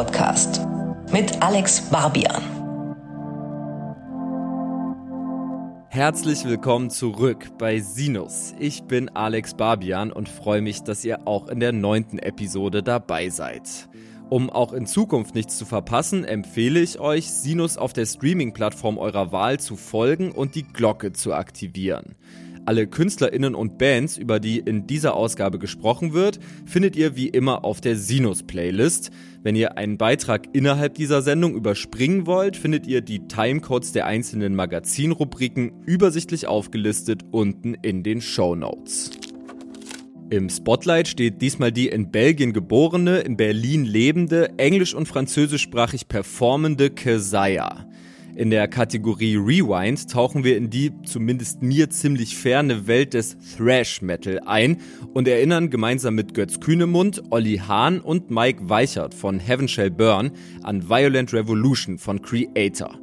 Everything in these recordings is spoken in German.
Podcast mit Alex Barbian. Herzlich willkommen zurück bei Sinus. Ich bin Alex Barbian und freue mich, dass ihr auch in der neunten Episode dabei seid. Um auch in Zukunft nichts zu verpassen, empfehle ich euch, Sinus auf der Streaming-Plattform eurer Wahl zu folgen und die Glocke zu aktivieren. Alle KünstlerInnen und Bands, über die in dieser Ausgabe gesprochen wird, findet ihr wie immer auf der Sinus-Playlist. Wenn ihr einen Beitrag innerhalb dieser Sendung überspringen wollt, findet ihr die Timecodes der einzelnen Magazinrubriken übersichtlich aufgelistet unten in den Show Notes. Im Spotlight steht diesmal die in Belgien geborene, in Berlin lebende, englisch- und französischsprachig performende Kesaya. In der Kategorie Rewind tauchen wir in die zumindest mir ziemlich ferne Welt des Thrash Metal ein und erinnern gemeinsam mit Götz Kühnemund, Olli Hahn und Mike Weichert von Heaven Shall Burn an Violent Revolution von Creator.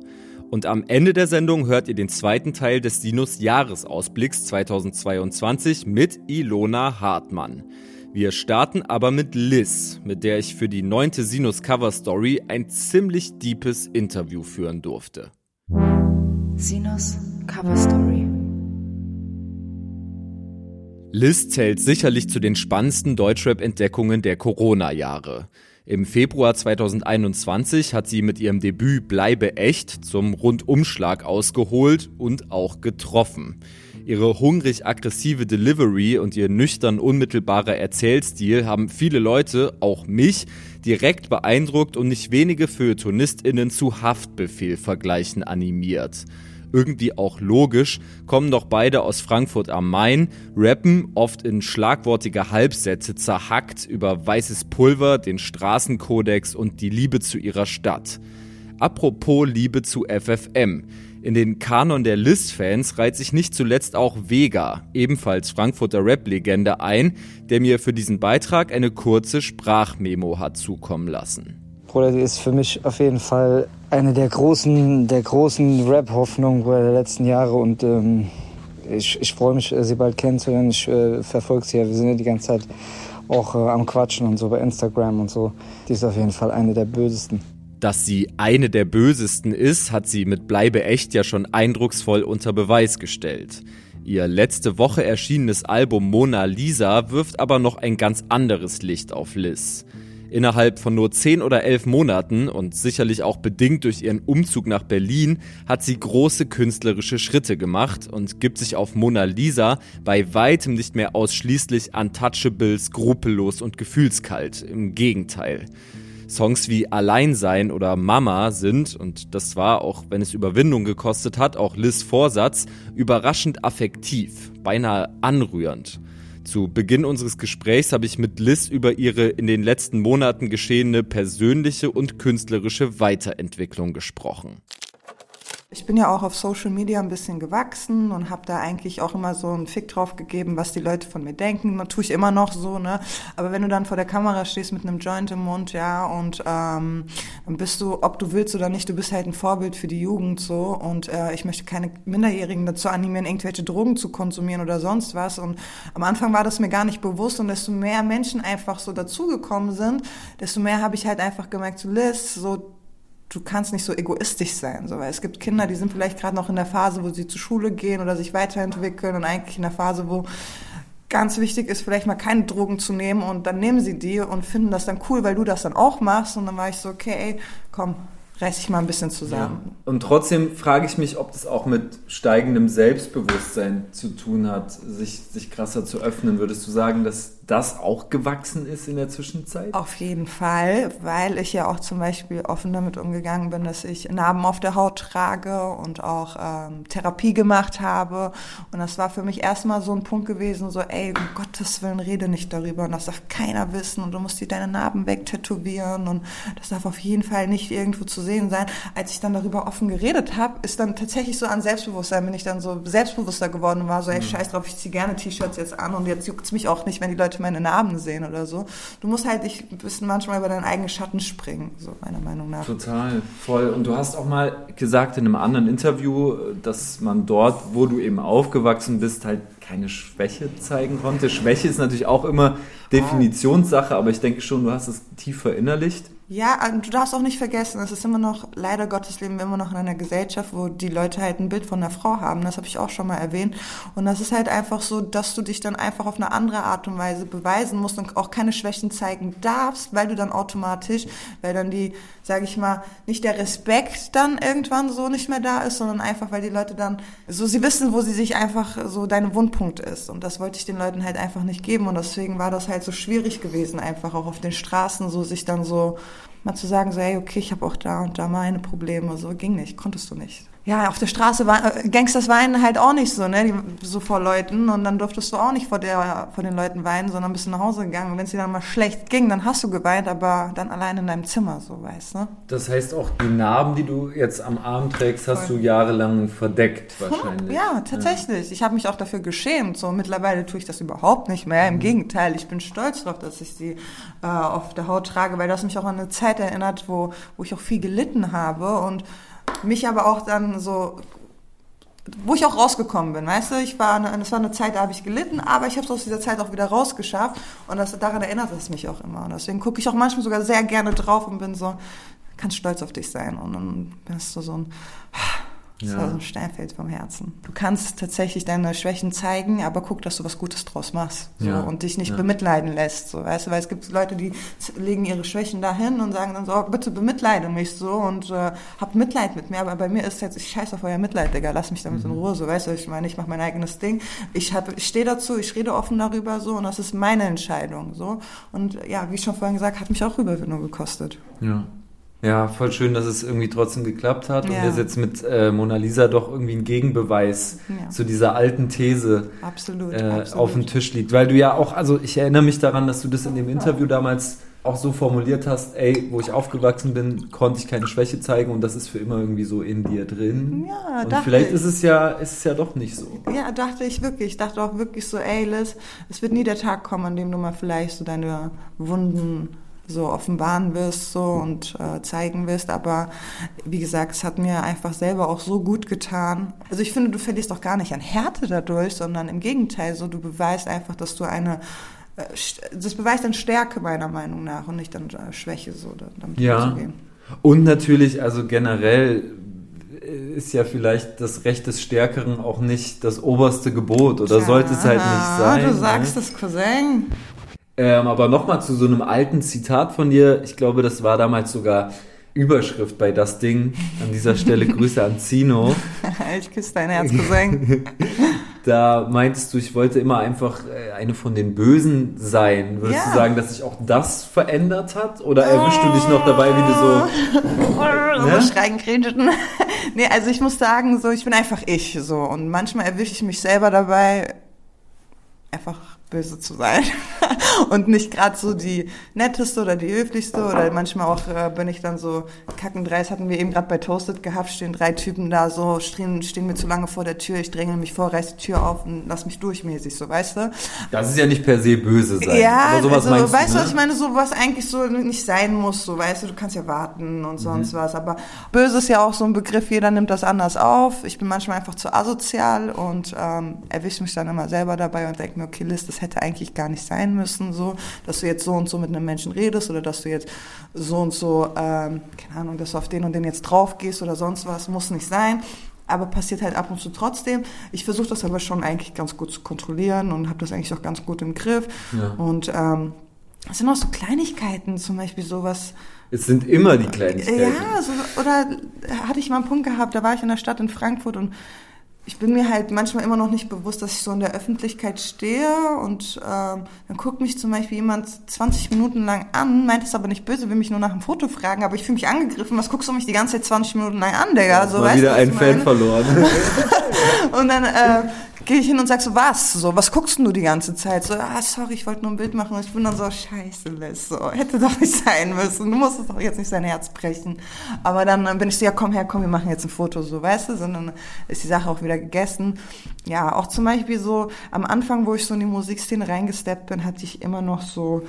Und am Ende der Sendung hört ihr den zweiten Teil des Sinus Jahresausblicks 2022 mit Ilona Hartmann. Wir starten aber mit Liz, mit der ich für die neunte Sinus Cover Story ein ziemlich deepes Interview führen durfte. Sinus Cover Story. Liz zählt sicherlich zu den spannendsten Deutschrap-Entdeckungen der Corona-Jahre. Im Februar 2021 hat sie mit ihrem Debüt Bleibe echt zum Rundumschlag ausgeholt und auch getroffen. Ihre hungrig-aggressive Delivery und ihr nüchtern unmittelbarer Erzählstil haben viele Leute, auch mich, direkt beeindruckt und nicht wenige FeuilletonistInnen zu Haftbefehl-Vergleichen animiert. Irgendwie auch logisch, kommen doch beide aus Frankfurt am Main, rappen oft in schlagwortige Halbsätze zerhackt über weißes Pulver, den Straßenkodex und die Liebe zu ihrer Stadt. Apropos Liebe zu FFM. In den Kanon der Liz-Fans reiht sich nicht zuletzt auch Vega, ebenfalls Frankfurter Rap-Legende, ein, der mir für diesen Beitrag eine kurze Sprachmemo hat zukommen lassen. Bruder, die ist für mich auf jeden Fall eine der großen, der großen Rap-Hoffnungen der letzten Jahre und ähm, ich, ich freue mich, sie bald kennenzulernen. Ich äh, verfolge sie ja, wir sind ja die ganze Zeit auch äh, am Quatschen und so bei Instagram und so. Die ist auf jeden Fall eine der bösesten. Dass sie eine der bösesten ist, hat sie mit Bleibe echt ja schon eindrucksvoll unter Beweis gestellt. Ihr letzte Woche erschienenes Album Mona Lisa wirft aber noch ein ganz anderes Licht auf Liz. Innerhalb von nur 10 oder 11 Monaten und sicherlich auch bedingt durch ihren Umzug nach Berlin hat sie große künstlerische Schritte gemacht und gibt sich auf Mona Lisa bei weitem nicht mehr ausschließlich untouchable, skrupellos und gefühlskalt. Im Gegenteil. Songs wie Alleinsein oder Mama sind, und das war, auch wenn es Überwindung gekostet hat, auch Liz Vorsatz, überraschend affektiv, beinahe anrührend. Zu Beginn unseres Gesprächs habe ich mit Liz über ihre in den letzten Monaten geschehene persönliche und künstlerische Weiterentwicklung gesprochen. Ich bin ja auch auf Social Media ein bisschen gewachsen und habe da eigentlich auch immer so einen Fick drauf gegeben, was die Leute von mir denken. Man tue ich immer noch so, ne? Aber wenn du dann vor der Kamera stehst mit einem Joint im Mund, ja, und ähm, dann bist du, ob du willst oder nicht, du bist halt ein Vorbild für die Jugend so. Und äh, ich möchte keine Minderjährigen dazu animieren, irgendwelche Drogen zu konsumieren oder sonst was. Und am Anfang war das mir gar nicht bewusst und desto mehr Menschen einfach so dazugekommen sind, desto mehr habe ich halt einfach gemerkt, so Liz, so du kannst nicht so egoistisch sein, so, weil es gibt Kinder, die sind vielleicht gerade noch in der Phase, wo sie zur Schule gehen oder sich weiterentwickeln und eigentlich in der Phase, wo ganz wichtig ist, vielleicht mal keine Drogen zu nehmen und dann nehmen sie die und finden das dann cool, weil du das dann auch machst und dann war ich so, okay, komm, reiß ich mal ein bisschen zusammen. Ja. Und trotzdem frage ich mich, ob das auch mit steigendem Selbstbewusstsein zu tun hat, sich, sich krasser zu öffnen. Würdest du sagen, dass das auch gewachsen ist in der Zwischenzeit? Auf jeden Fall, weil ich ja auch zum Beispiel offen damit umgegangen bin, dass ich Narben auf der Haut trage und auch ähm, Therapie gemacht habe. Und das war für mich erstmal so ein Punkt gewesen, so, ey, um Gottes Willen, rede nicht darüber und das darf keiner wissen und du musst dir deine Narben wegtätowieren und das darf auf jeden Fall nicht irgendwo zu sehen sein. Als ich dann darüber offen geredet habe, ist dann tatsächlich so an Selbstbewusstsein, bin ich dann so selbstbewusster geworden und war so, ey, mhm. scheiß drauf, ich ziehe gerne T-Shirts jetzt an und jetzt juckt's mich auch nicht, wenn die Leute Leute meine Narben sehen oder so. Du musst halt dich ein bisschen manchmal über deinen eigenen Schatten springen, so meiner Meinung nach. Total, voll. Und du hast auch mal gesagt in einem anderen Interview, dass man dort, wo du eben aufgewachsen bist, halt keine Schwäche zeigen konnte. Schwäche ist natürlich auch immer Definitionssache, aber ich denke schon, du hast es tief verinnerlicht. Ja, äh, du darfst auch nicht vergessen, es ist immer noch, leider Gottes leben wir immer noch in einer Gesellschaft, wo die Leute halt ein Bild von der Frau haben. Das habe ich auch schon mal erwähnt. Und das ist halt einfach so, dass du dich dann einfach auf eine andere Art und Weise beweisen musst und auch keine Schwächen zeigen darfst, weil du dann automatisch, weil dann die, sage ich mal, nicht der Respekt dann irgendwann so nicht mehr da ist, sondern einfach, weil die Leute dann, so sie wissen, wo sie sich einfach so deine Wundpunkt ist. Und das wollte ich den Leuten halt einfach nicht geben. Und deswegen war das halt so schwierig gewesen, einfach auch auf den Straßen so sich dann so mal zu sagen, so, hey, okay, ich habe auch da und da meine Probleme, so ging nicht, konntest du nicht ja, auf der Straße war, äh, Gangsters weinen halt auch nicht so, ne, die, so vor Leuten und dann durftest du auch nicht vor der, vor den Leuten weinen, sondern bist du nach Hause gegangen und wenn es dir dann mal schlecht ging, dann hast du geweint, aber dann allein in deinem Zimmer, so weißt, ne. Das heißt auch, die Narben, die du jetzt am Arm trägst, hast Voll. du jahrelang verdeckt wahrscheinlich. Ja, tatsächlich. Ja. Ich habe mich auch dafür geschämt, so mittlerweile tue ich das überhaupt nicht mehr, im mhm. Gegenteil, ich bin stolz darauf, dass ich sie äh, auf der Haut trage, weil das mich auch an eine Zeit erinnert, wo, wo ich auch viel gelitten habe und mich aber auch dann so wo ich auch rausgekommen bin, weißt du, ich war, eine, das war eine Zeit, da habe ich gelitten, aber ich habe es aus dieser Zeit auch wieder rausgeschafft und das, daran erinnert es mich auch immer. Und deswegen gucke ich auch manchmal sogar sehr gerne drauf und bin so, kannst stolz auf dich sein. Und dann bist du so ein das ja. war so ein Steinfeld vom Herzen. Du kannst tatsächlich deine Schwächen zeigen, aber guck, dass du was Gutes draus machst so, ja. und dich nicht ja. bemitleiden lässt. So, weißt du, weil es gibt Leute, die legen ihre Schwächen dahin und sagen dann so, oh, bitte bemitleide mich so und äh, habt Mitleid mit mir. Aber bei mir ist jetzt, ich scheiß auf euer Mitleid, Digga, lass mich damit mhm. in Ruhe. So, weißt du, ich meine, ich mache mein eigenes Ding. Ich, hab, ich stehe dazu, ich rede offen darüber so und das ist meine Entscheidung. So. Und ja, wie ich schon vorhin gesagt, hat mich auch Überwindung gekostet. Ja. Ja, voll schön, dass es irgendwie trotzdem geklappt hat ja. und dass jetzt mit äh, Mona Lisa doch irgendwie ein Gegenbeweis ja. zu dieser alten These absolut, äh, absolut. auf dem Tisch liegt. Weil du ja auch, also ich erinnere mich daran, dass du das in dem Interview damals auch so formuliert hast, ey, wo ich aufgewachsen bin, konnte ich keine Schwäche zeigen und das ist für immer irgendwie so in dir drin. Ja, und vielleicht ich. ist es ja, ist es ja doch nicht so. Ja, dachte ich wirklich. Ich dachte auch wirklich so, ey, Liz, es wird nie der Tag kommen, an dem du mal vielleicht so deine Wunden so offenbaren wirst so und äh, zeigen wirst. Aber wie gesagt, es hat mir einfach selber auch so gut getan. Also ich finde, du verlierst auch gar nicht an Härte dadurch, sondern im Gegenteil, so du beweist einfach, dass du eine äh, das beweist dann Stärke meiner Meinung nach und nicht dann äh, Schwäche so damit ja. umzugehen. Und natürlich, also generell ist ja vielleicht das Recht des Stärkeren auch nicht das oberste Gebot oder ja, sollte es halt nicht sein. Du sagst ne? es, Cousin. Ähm, aber nochmal zu so einem alten Zitat von dir. Ich glaube, das war damals sogar Überschrift bei das Ding. An dieser Stelle Grüße an Zino. ich küsse dein Herz, Cousin. da meintest du, ich wollte immer einfach äh, eine von den Bösen sein. Würdest ja. du sagen, dass sich auch das verändert hat? Oder erwischst du dich noch dabei, wie du so... ne? Schreien, grinsen. nee, also ich muss sagen, so, ich bin einfach ich, so. Und manchmal erwische ich mich selber dabei, einfach böse zu sein und nicht gerade so die netteste oder die höflichste oder manchmal auch äh, bin ich dann so kackendreist hatten wir eben gerade bei Toasted gehabt stehen drei Typen da so stehen, stehen mir zu lange vor der Tür ich dränge mich vor reiß die Tür auf und lass mich durchmäßig so weißt du das ist ja nicht per se böse sein ja aber sowas also, weißt du ne? was ich meine so was eigentlich so nicht sein muss so weißt du du kannst ja warten und sonst mhm. was aber böse ist ja auch so ein Begriff jeder nimmt das anders auf ich bin manchmal einfach zu asozial und ähm, erwische mich dann immer selber dabei und denke mir okay List das hätte eigentlich gar nicht sein müssen, so, dass du jetzt so und so mit einem Menschen redest oder dass du jetzt so und so, ähm, keine Ahnung, dass du auf den und den jetzt drauf gehst oder sonst was, muss nicht sein. Aber passiert halt ab und zu trotzdem. Ich versuche das aber schon eigentlich ganz gut zu kontrollieren und habe das eigentlich auch ganz gut im Griff. Ja. Und ähm, es sind auch so Kleinigkeiten, zum Beispiel sowas. Es sind immer die Kleinigkeiten. Ja, so, oder hatte ich mal einen Punkt gehabt, da war ich in der Stadt in Frankfurt und ich bin mir halt manchmal immer noch nicht bewusst, dass ich so in der Öffentlichkeit stehe und ähm, dann guckt mich zum Beispiel jemand 20 Minuten lang an, meint es aber nicht böse, will mich nur nach einem Foto fragen, aber ich fühle mich angegriffen, was guckst du mich die ganze Zeit 20 Minuten lang an, Digga? Ja, so, weißt wieder einen Fan verloren. und dann äh, gehe ich hin und sag so, was? So, was guckst du die ganze Zeit? So, ah, sorry, ich wollte nur ein Bild machen. Und ich bin dann so, scheiße, Liz, so, hätte doch nicht sein müssen. Du musst doch jetzt nicht sein Herz brechen. Aber dann, dann bin ich so, ja, komm her, komm, wir machen jetzt ein Foto, so, weißt du? Sondern ist die Sache auch wieder gegessen. Ja, auch zum Beispiel so, am Anfang, wo ich so in die Musikszene reingesteppt bin, hatte ich immer noch so,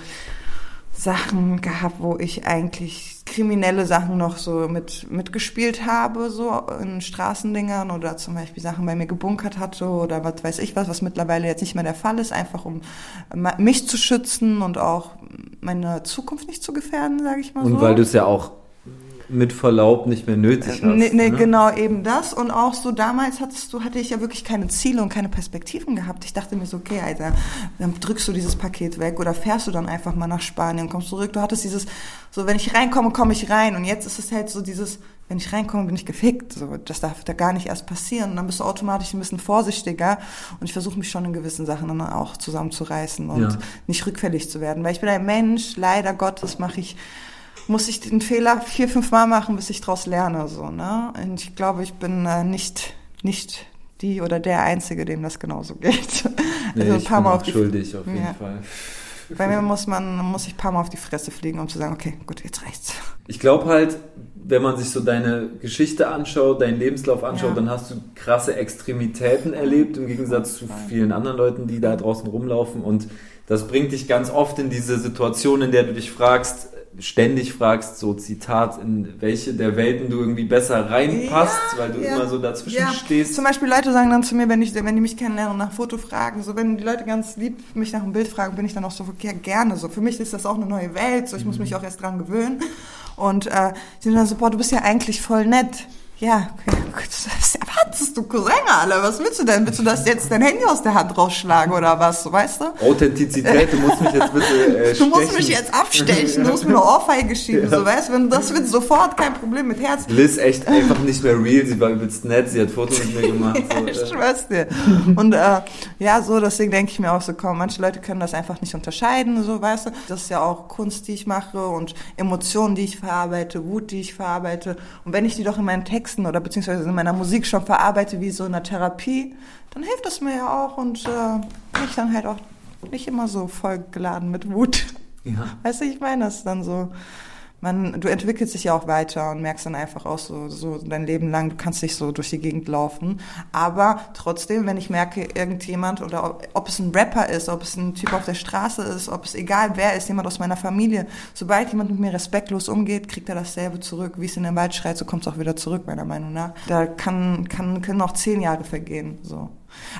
Sachen gehabt, wo ich eigentlich kriminelle Sachen noch so mit mitgespielt habe, so in Straßendingern oder zum Beispiel Sachen bei mir gebunkert hatte oder was weiß ich was, was mittlerweile jetzt nicht mehr der Fall ist, einfach um mich zu schützen und auch meine Zukunft nicht zu gefährden, sage ich mal und so. Und weil du es ja auch mit Verlaub nicht mehr nötig hast. Nee, nee, ne? genau eben das. Und auch so damals hattest du, hatte ich ja wirklich keine Ziele und keine Perspektiven gehabt. Ich dachte mir so, okay, Alter, dann drückst du dieses Paket weg oder fährst du dann einfach mal nach Spanien, kommst zurück. Du hattest dieses, so wenn ich reinkomme, komme ich rein. Und jetzt ist es halt so dieses, wenn ich reinkomme, bin ich gefickt. So, das darf da gar nicht erst passieren. Und dann bist du automatisch ein bisschen vorsichtiger. Und ich versuche mich schon in gewissen Sachen dann auch zusammenzureißen und ja. nicht rückfällig zu werden. Weil ich bin ein Mensch, leider Gottes mache ich muss ich den Fehler vier, fünf Mal machen, bis ich daraus lerne. So, ne? Und ich glaube, ich bin äh, nicht, nicht die oder der Einzige, dem das genauso geht. Nee, also ein paar Mal auf die schuldig auf jeden ja. Fall. Bei mir muss man, muss ich ein paar Mal auf die Fresse fliegen, um zu sagen, okay, gut, jetzt reicht's. Ich glaube halt, wenn man sich so deine Geschichte anschaut, deinen Lebenslauf anschaut, ja. dann hast du krasse Extremitäten erlebt, im Gegensatz zu vielen anderen Leuten, die da draußen rumlaufen. Und das bringt dich ganz oft in diese Situation, in der du dich fragst, ständig fragst, so Zitat, in welche der Welten du irgendwie besser reinpasst, ja, weil du ja, immer so dazwischen ja. stehst. Zum Beispiel Leute sagen dann zu mir, wenn, ich, wenn die mich kennenlernen und nach Foto fragen, so wenn die Leute ganz lieb mich nach einem Bild fragen, bin ich dann auch so, ja, gerne. So für mich ist das auch eine neue Welt, so ich mhm. muss mich auch erst dran gewöhnen. Und äh, die sind dann so, boah, du bist ja eigentlich voll nett. Ja, was erwartest du, Cousin, Alter? Was willst du denn? Willst du das jetzt dein Handy aus der Hand rausschlagen oder was, weißt du? Authentizität, du musst mich jetzt bitte äh, Du musst mich jetzt abstechen, du musst mir eine Ohrfeige schieben, ja. so, weißt du? Wenn du das willst, sofort, kein Problem, mit Herz. Liz echt einfach nicht mehr real, sie war übelst nett, sie hat Fotos mit mir gemacht. ja, ich schwör's dir. Und äh, ja, so, deswegen denke ich mir auch so, komm, manche Leute können das einfach nicht unterscheiden, so, weißt du? Das ist ja auch Kunst, die ich mache und Emotionen, die ich verarbeite, Wut, die ich verarbeite. Und wenn ich die doch in meinen Text Texten oder beziehungsweise in meiner Musik schon verarbeite wie so in einer Therapie, dann hilft das mir ja auch und äh, ich dann halt auch nicht immer so vollgeladen mit Wut. Ja. Weißt du, ich meine, das dann so, man, du entwickelst dich ja auch weiter und merkst dann einfach auch so, so dein Leben lang, du kannst nicht so durch die Gegend laufen. Aber trotzdem, wenn ich merke, irgendjemand oder ob, ob, es ein Rapper ist, ob es ein Typ auf der Straße ist, ob es egal wer ist, jemand aus meiner Familie, sobald jemand mit mir respektlos umgeht, kriegt er dasselbe zurück. Wie es in den Wald schreit, so kommt es auch wieder zurück, meiner Meinung nach. Da kann, kann, können auch zehn Jahre vergehen, so.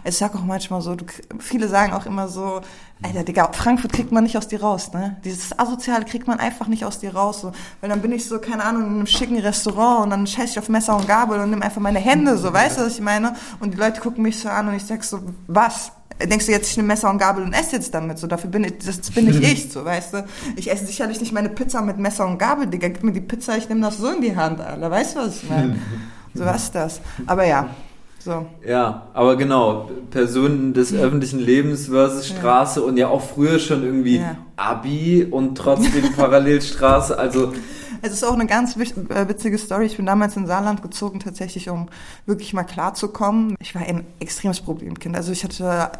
Ich sag auch manchmal so, du, viele sagen auch immer so, Alter, Digga, Frankfurt kriegt man nicht aus dir raus, ne? Dieses Asoziale kriegt man einfach nicht aus dir raus, so. Weil dann bin ich so, keine Ahnung, in einem schicken Restaurant und dann scheiß ich auf Messer und Gabel und nimm einfach meine Hände, so, weißt du, was ich meine? Und die Leute gucken mich so an und ich sag so, was? Denkst du jetzt, ich nehme Messer und Gabel und esse jetzt damit, so, dafür bin ich, das bin ich ich, so, weißt du? Ich esse sicherlich nicht meine Pizza mit Messer und Gabel, Digga, gib mir die Pizza, ich nehme das so in die Hand, Alter, weißt du, was ich meine? So was ist das. Aber ja, so. Ja, aber genau, Personen des ja. öffentlichen Lebens versus Straße ja. und ja auch früher schon irgendwie ja. Abi und trotzdem Parallelstraße, also es ist auch eine ganz äh, witzige Story. Ich bin damals in Saarland gezogen, tatsächlich, um wirklich mal klarzukommen. Ich war ein extremes Problemkind. Also ich hatte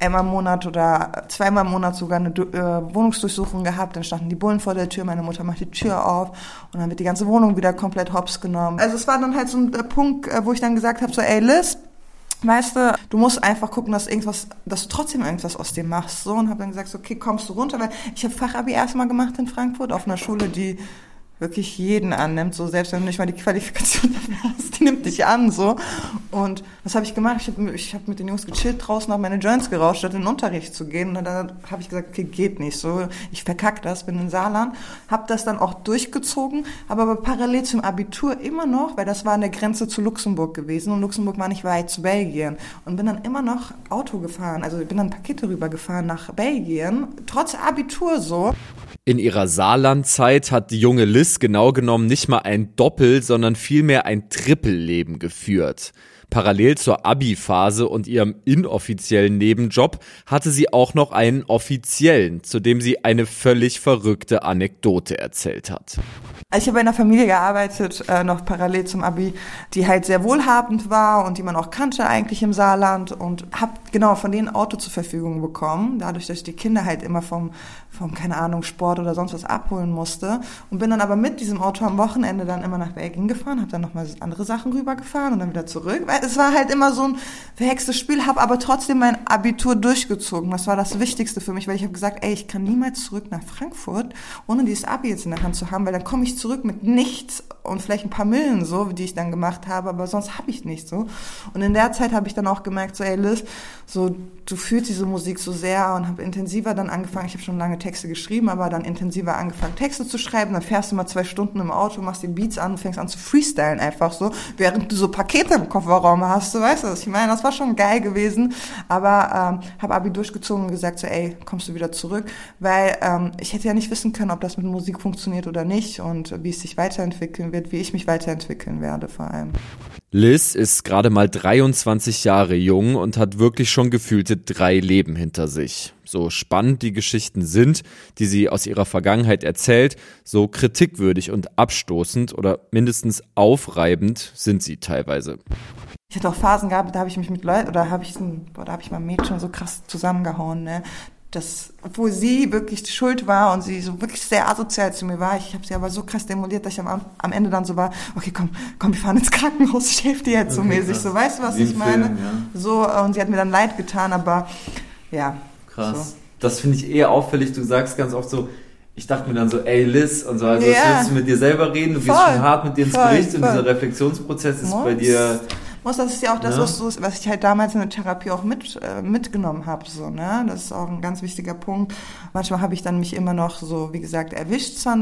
einmal im Monat oder zweimal im Monat sogar eine äh, Wohnungsdurchsuchung gehabt. Dann standen die Bullen vor der Tür, meine Mutter macht die Tür auf und dann wird die ganze Wohnung wieder komplett hops genommen. Also es war dann halt so ein Punkt, äh, wo ich dann gesagt habe, so ey Liz, Weißt du, du musst einfach gucken, dass irgendwas, dass du trotzdem irgendwas aus dem machst. So und habe dann gesagt, okay, kommst du runter, weil ich habe Fachabi erstmal gemacht in Frankfurt auf einer Schule, die wirklich jeden annimmt, so selbst wenn du nicht mal die Qualifikation hast, die nimmt dich an, so. Und was habe ich gemacht? Ich habe ich hab mit den Jungs gechillt draußen, habe meine Joints gerauscht, statt in den Unterricht zu gehen. Und dann habe ich gesagt, okay, geht nicht, so, ich verkack das, bin in Saarland, habe das dann auch durchgezogen, aber, aber parallel zum Abitur immer noch, weil das war an der Grenze zu Luxemburg gewesen und Luxemburg war nicht weit zu Belgien und bin dann immer noch Auto gefahren, also bin dann Pakete rübergefahren nach Belgien, trotz Abitur so. In ihrer Saarland-Zeit hat die junge Liz genau genommen nicht mal ein Doppel, sondern vielmehr ein Trippelleben geführt. Parallel zur Abi-Phase und ihrem inoffiziellen Nebenjob hatte sie auch noch einen offiziellen, zu dem sie eine völlig verrückte Anekdote erzählt hat. Also ich habe in einer Familie gearbeitet, äh, noch parallel zum Abi, die halt sehr wohlhabend war und die man auch kannte eigentlich im Saarland und habe genau von denen Auto zur Verfügung bekommen, dadurch, dass ich die Kinder halt immer vom, vom, keine Ahnung, Sport oder sonst was abholen musste und bin dann aber mit diesem Auto am Wochenende dann immer nach Belgien gefahren, habe dann nochmal andere Sachen rübergefahren und dann wieder zurück, weil es war halt immer so ein verhextes Spiel, habe aber trotzdem mein Abitur durchgezogen. Das war das Wichtigste für mich, weil ich habe gesagt, ey, ich kann niemals zurück nach Frankfurt, ohne dieses Abi jetzt in der Hand zu haben, weil dann komme ich zurück mit nichts und vielleicht ein paar Millen so, die ich dann gemacht habe, aber sonst habe ich nicht so. Und in der Zeit habe ich dann auch gemerkt, so ey Liz, so du fühlst diese Musik so sehr und habe intensiver dann angefangen, ich habe schon lange Texte geschrieben, aber dann intensiver angefangen Texte zu schreiben, dann fährst du mal zwei Stunden im Auto, machst die Beats an und fängst an zu freestylen einfach so, während du so Pakete im Kofferraum hast, du weißt was ich meine, das war schon geil gewesen, aber ähm, habe Abi durchgezogen und gesagt so, ey, kommst du wieder zurück, weil ähm, ich hätte ja nicht wissen können, ob das mit Musik funktioniert oder nicht. Und wie es sich weiterentwickeln wird, wie ich mich weiterentwickeln werde vor allem. Liz ist gerade mal 23 Jahre jung und hat wirklich schon gefühlte drei Leben hinter sich. So spannend die Geschichten sind, die sie aus ihrer Vergangenheit erzählt, so kritikwürdig und abstoßend oder mindestens aufreibend sind sie teilweise. Ich hatte auch Phasen gehabt, da habe ich mich mit Leuten oder habe ich, boah, da habe ich mein Mädchen so krass zusammengehauen, ne? Das, obwohl sie wirklich die Schuld war und sie so wirklich sehr asozial zu mir war, ich habe sie aber so krass demoliert, dass ich am, am Ende dann so war, okay, komm, komm, wir fahren ins Krankenhaus, ich helfe dir jetzt so mäßig, krass. so, weißt du, was ich meine? Film, ja. So, und sie hat mir dann leid getan, aber ja. Krass. So. Das finde ich eher auffällig, du sagst ganz oft so, ich dachte mir dann so, ey Liz, und so, also ja. willst du mit dir selber reden, du voll, gehst schon hart mit dir ins voll, Gericht voll. und dieser Reflexionsprozess ist Muss. bei dir muss, das ist ja auch das, ja. Was, was ich halt damals in der Therapie auch mit, äh, mitgenommen habe. So, ne? Das ist auch ein ganz wichtiger Punkt. Manchmal habe ich dann mich immer noch so, wie gesagt, erwischt zwar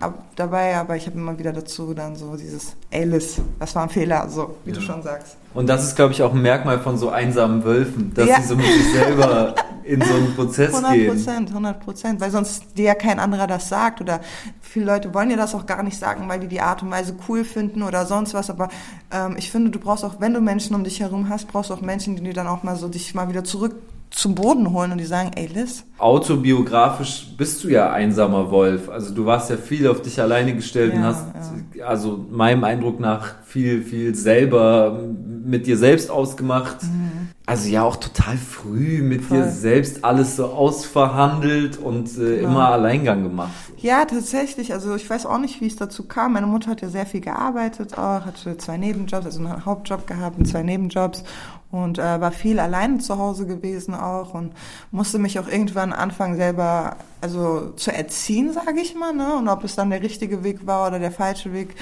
ab, dabei, aber ich habe immer wieder dazu dann so dieses, ey Liz, das war ein Fehler, so, wie ja. du schon sagst. Und das ist, glaube ich, auch ein Merkmal von so einsamen Wölfen, dass ja. sie so mit sich selber in so einen Prozess 100 gehen. 100 Prozent, 100 Prozent, weil sonst dir ja kein anderer das sagt oder viele Leute wollen dir das auch gar nicht sagen, weil die die Art und Weise cool finden oder sonst was, aber ähm, ich finde, du brauchst auch, wenn du Menschen um dich herum hast, brauchst du auch Menschen, die dir dann auch mal so dich mal wieder zurück zum Boden holen und die sagen, ey Liz. Autobiografisch bist du ja einsamer Wolf. Also du warst ja viel auf dich alleine gestellt ja, und hast, ja. also meinem Eindruck nach, viel, viel selber mit dir selbst ausgemacht. Mhm. Also ja auch total früh mit Voll. dir selbst alles so ausverhandelt und äh, genau. immer Alleingang gemacht. Ja, tatsächlich. Also ich weiß auch nicht, wie es dazu kam. Meine Mutter hat ja sehr viel gearbeitet auch, hatte zwei Nebenjobs, also einen Hauptjob gehabt und zwei Nebenjobs und äh, war viel alleine zu Hause gewesen auch und musste mich auch irgendwann anfangen selber also zu erziehen, sage ich mal, ne? Und ob es dann der richtige Weg war oder der falsche Weg,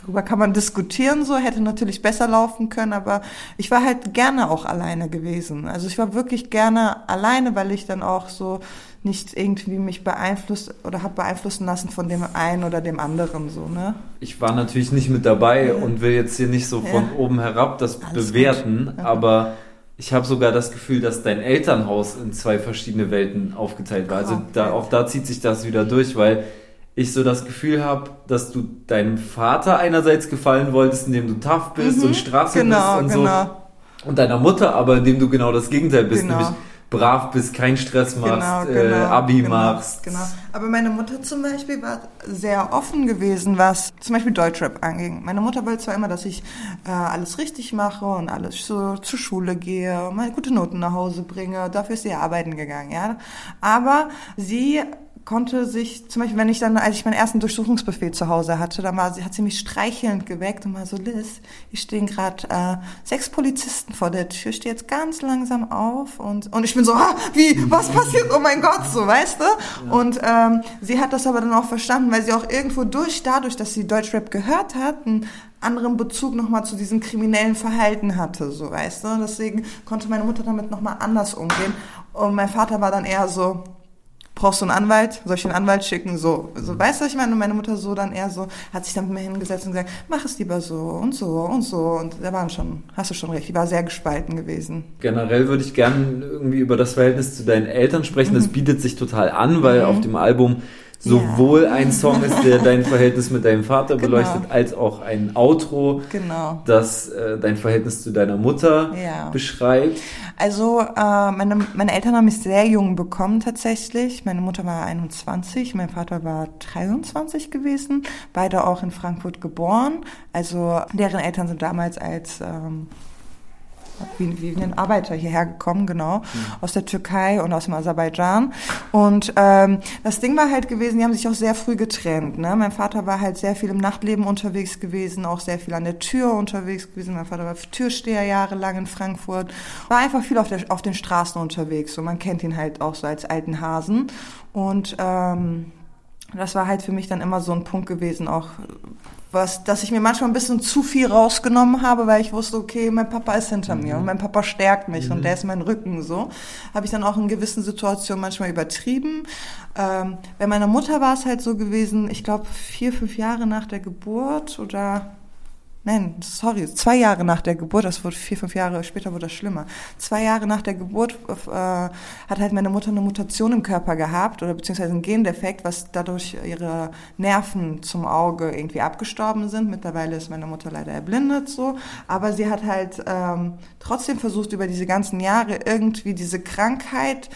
darüber kann man diskutieren, so hätte natürlich besser laufen können, aber ich war halt gerne auch alleine gewesen. Also ich war wirklich gerne alleine, weil ich dann auch so nicht irgendwie mich beeinflusst oder habe beeinflussen lassen von dem einen oder dem anderen so, ne? Ich war natürlich nicht mit dabei ja. und will jetzt hier nicht so von ja. oben herab das Alles bewerten, ja. aber ich habe sogar das Gefühl, dass dein Elternhaus in zwei verschiedene Welten aufgeteilt war. Also da, auch da zieht sich das wieder durch, weil ich so das Gefühl habe, dass du deinem Vater einerseits gefallen wolltest, indem du tough bist mhm. und Straße genau, bist und genau. so. Und deiner Mutter aber, indem du genau das Gegenteil bist, genau. nämlich brav bist, keinen Stress genau, machst, genau, genau, äh, Abi genau, machst. Genau. Aber meine Mutter zum Beispiel war sehr offen gewesen, was zum Beispiel Deutschrap anging. Meine Mutter wollte zwar immer, dass ich äh, alles richtig mache und alles so zur Schule gehe, meine gute Noten nach Hause bringe. Dafür ist sie arbeiten gegangen, ja. Aber sie konnte sich, zum Beispiel, wenn ich dann, als ich meinen ersten Durchsuchungsbefehl zu Hause hatte, dann war, hat sie mich streichelnd geweckt und mal so, Liz, hier stehen gerade äh, sechs Polizisten vor der Tür, stehe jetzt ganz langsam auf und, und ich bin so, ah, wie, was passiert, oh mein Gott, so, weißt du? Ja. Und ähm, sie hat das aber dann auch verstanden, weil sie auch irgendwo durch, dadurch, dass sie Deutschrap gehört hat, einen anderen Bezug nochmal zu diesem kriminellen Verhalten hatte, so, weißt du? Deswegen konnte meine Mutter damit nochmal anders umgehen und mein Vater war dann eher so, brauchst du einen Anwalt? Soll ich einen Anwalt schicken? So, so weißt du, was ich meine? Und meine Mutter so dann eher so, hat sich dann mit mir hingesetzt und gesagt, mach es lieber so und so und so. Und da waren schon, hast du schon recht, die war sehr gespalten gewesen. Generell würde ich gerne irgendwie über das Verhältnis zu deinen Eltern sprechen. Mhm. Das bietet sich total an, weil mhm. auf dem Album sowohl ja. ein Song ist, der dein Verhältnis mit deinem Vater genau. beleuchtet, als auch ein Outro, genau. das äh, dein Verhältnis zu deiner Mutter ja. beschreibt. Also äh, meine, meine Eltern haben mich sehr jung bekommen tatsächlich. Meine Mutter war 21, mein Vater war 23 gewesen, beide auch in Frankfurt geboren. Also deren Eltern sind damals als ähm, wie, wie ein Arbeiter hierher gekommen, genau, mhm. aus der Türkei und aus dem Aserbaidschan. Und ähm, das Ding war halt gewesen, die haben sich auch sehr früh getrennt. Ne? Mein Vater war halt sehr viel im Nachtleben unterwegs gewesen, auch sehr viel an der Tür unterwegs gewesen. Mein Vater war Türsteher jahrelang in Frankfurt, war einfach viel auf, der, auf den Straßen unterwegs. So, man kennt ihn halt auch so als alten Hasen. Und ähm, das war halt für mich dann immer so ein Punkt gewesen, auch was, dass ich mir manchmal ein bisschen zu viel rausgenommen habe, weil ich wusste, okay, mein Papa ist hinter mhm. mir und mein Papa stärkt mich mhm. und der ist mein Rücken so. Habe ich dann auch in gewissen Situationen manchmal übertrieben. Ähm, bei meiner Mutter war es halt so gewesen, ich glaube vier, fünf Jahre nach der Geburt oder Nein, sorry, zwei Jahre nach der Geburt, das wurde vier, fünf Jahre später wurde das schlimmer. Zwei Jahre nach der Geburt äh, hat halt meine Mutter eine Mutation im Körper gehabt oder beziehungsweise ein Gendefekt, was dadurch ihre Nerven zum Auge irgendwie abgestorben sind. Mittlerweile ist meine Mutter leider erblindet so, aber sie hat halt ähm, trotzdem versucht über diese ganzen Jahre irgendwie diese Krankheit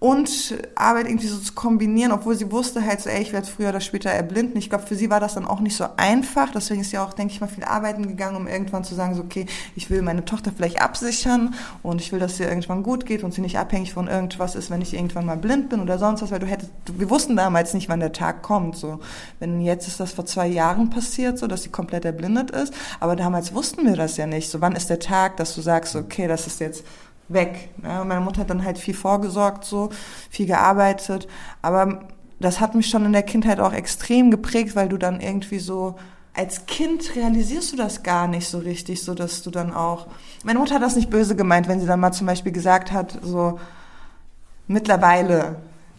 und Arbeit irgendwie so zu kombinieren, obwohl sie wusste halt so, ey, ich werde früher oder später erblinden. Ich glaube, für sie war das dann auch nicht so einfach. Deswegen ist sie auch, denke ich mal, viel arbeiten gegangen, um irgendwann zu sagen, so, okay, ich will meine Tochter vielleicht absichern und ich will, dass ihr irgendwann gut geht und sie nicht abhängig von irgendwas ist, wenn ich irgendwann mal blind bin oder sonst was, weil du hättest, wir wussten damals nicht, wann der Tag kommt. So, wenn jetzt ist das vor zwei Jahren passiert, so, dass sie komplett erblindet ist, aber damals wussten wir das ja nicht. So, wann ist der Tag, dass du sagst, okay, das ist jetzt weg. Ja, meine Mutter hat dann halt viel vorgesorgt, so viel gearbeitet, aber das hat mich schon in der Kindheit auch extrem geprägt, weil du dann irgendwie so als Kind realisierst du das gar nicht so richtig, so dass du dann auch. Meine Mutter hat das nicht böse gemeint, wenn sie dann mal zum Beispiel gesagt hat, so mittlerweile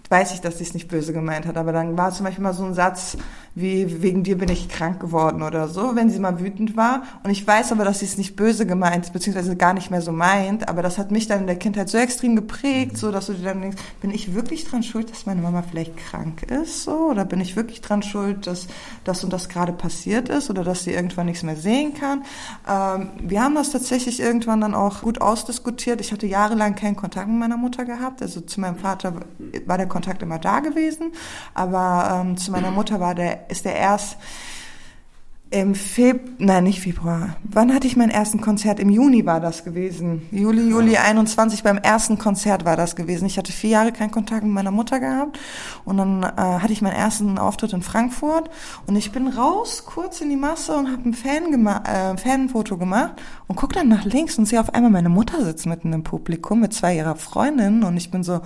weiß ich, dass sie es nicht böse gemeint hat, aber dann war zum Beispiel mal so ein Satz wie, wegen dir bin ich krank geworden oder so, wenn sie mal wütend war. Und ich weiß aber, dass sie es nicht böse gemeint, beziehungsweise gar nicht mehr so meint, aber das hat mich dann in der Kindheit so extrem geprägt, so dass du dir dann denkst, bin ich wirklich dran schuld, dass meine Mama vielleicht krank ist, so? Oder bin ich wirklich dran schuld, dass das und das gerade passiert ist oder dass sie irgendwann nichts mehr sehen kann? Ähm, wir haben das tatsächlich irgendwann dann auch gut ausdiskutiert. Ich hatte jahrelang keinen Kontakt mit meiner Mutter gehabt, also zu meinem Vater war der Kontakt immer da gewesen, aber ähm, zu meiner Mutter war der, ist der erst im Februar, nein, nicht Februar. Wann hatte ich mein ersten Konzert? Im Juni war das gewesen. Juli, Juli 21 beim ersten Konzert war das gewesen. Ich hatte vier Jahre keinen Kontakt mit meiner Mutter gehabt und dann äh, hatte ich meinen ersten Auftritt in Frankfurt und ich bin raus kurz in die Masse und habe ein Fan gema äh, Fanfoto gemacht und guck dann nach links und sehe auf einmal meine Mutter sitzen mitten im Publikum mit zwei ihrer Freundinnen und ich bin so,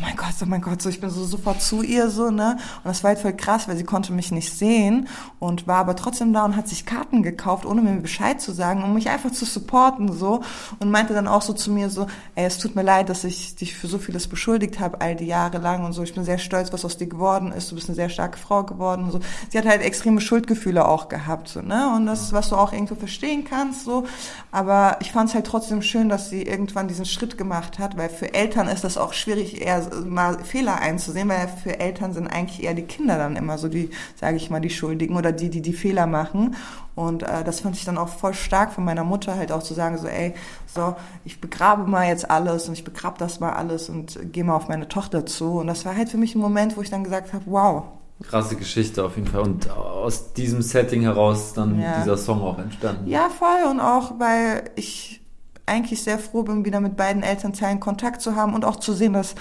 mein Gott, oh mein Gott, so ich bin so sofort zu ihr so, ne? Und das war halt voll krass, weil sie konnte mich nicht sehen und war aber trotzdem da und hat sich Karten gekauft, ohne mir Bescheid zu sagen, um mich einfach zu supporten so und meinte dann auch so zu mir so, ey, es tut mir leid, dass ich dich für so vieles beschuldigt habe all die Jahre lang und so. Ich bin sehr stolz, was aus dir geworden ist. Du bist eine sehr starke Frau geworden und so. Sie hat halt extreme Schuldgefühle auch gehabt, so, ne? Und das ist, was du auch irgendwo verstehen kannst so, aber ich fand es halt trotzdem schön, dass sie irgendwann diesen Schritt gemacht hat, weil für Eltern ist das auch schwierig eher mal Fehler einzusehen, weil für Eltern sind eigentlich eher die Kinder dann immer so die, sage ich mal, die Schuldigen oder die, die die Fehler machen. Und äh, das fand ich dann auch voll stark von meiner Mutter halt auch zu sagen, so ey, so, ich begrabe mal jetzt alles und ich begrabe das mal alles und gehe mal auf meine Tochter zu. Und das war halt für mich ein Moment, wo ich dann gesagt habe, wow, Krasse Geschichte auf jeden Fall. Und aus diesem Setting heraus dann ja. dieser Song auch entstanden. Ja, voll. Und auch, weil ich eigentlich sehr froh bin, wieder mit beiden Elternteilen Kontakt zu haben und auch zu sehen, dass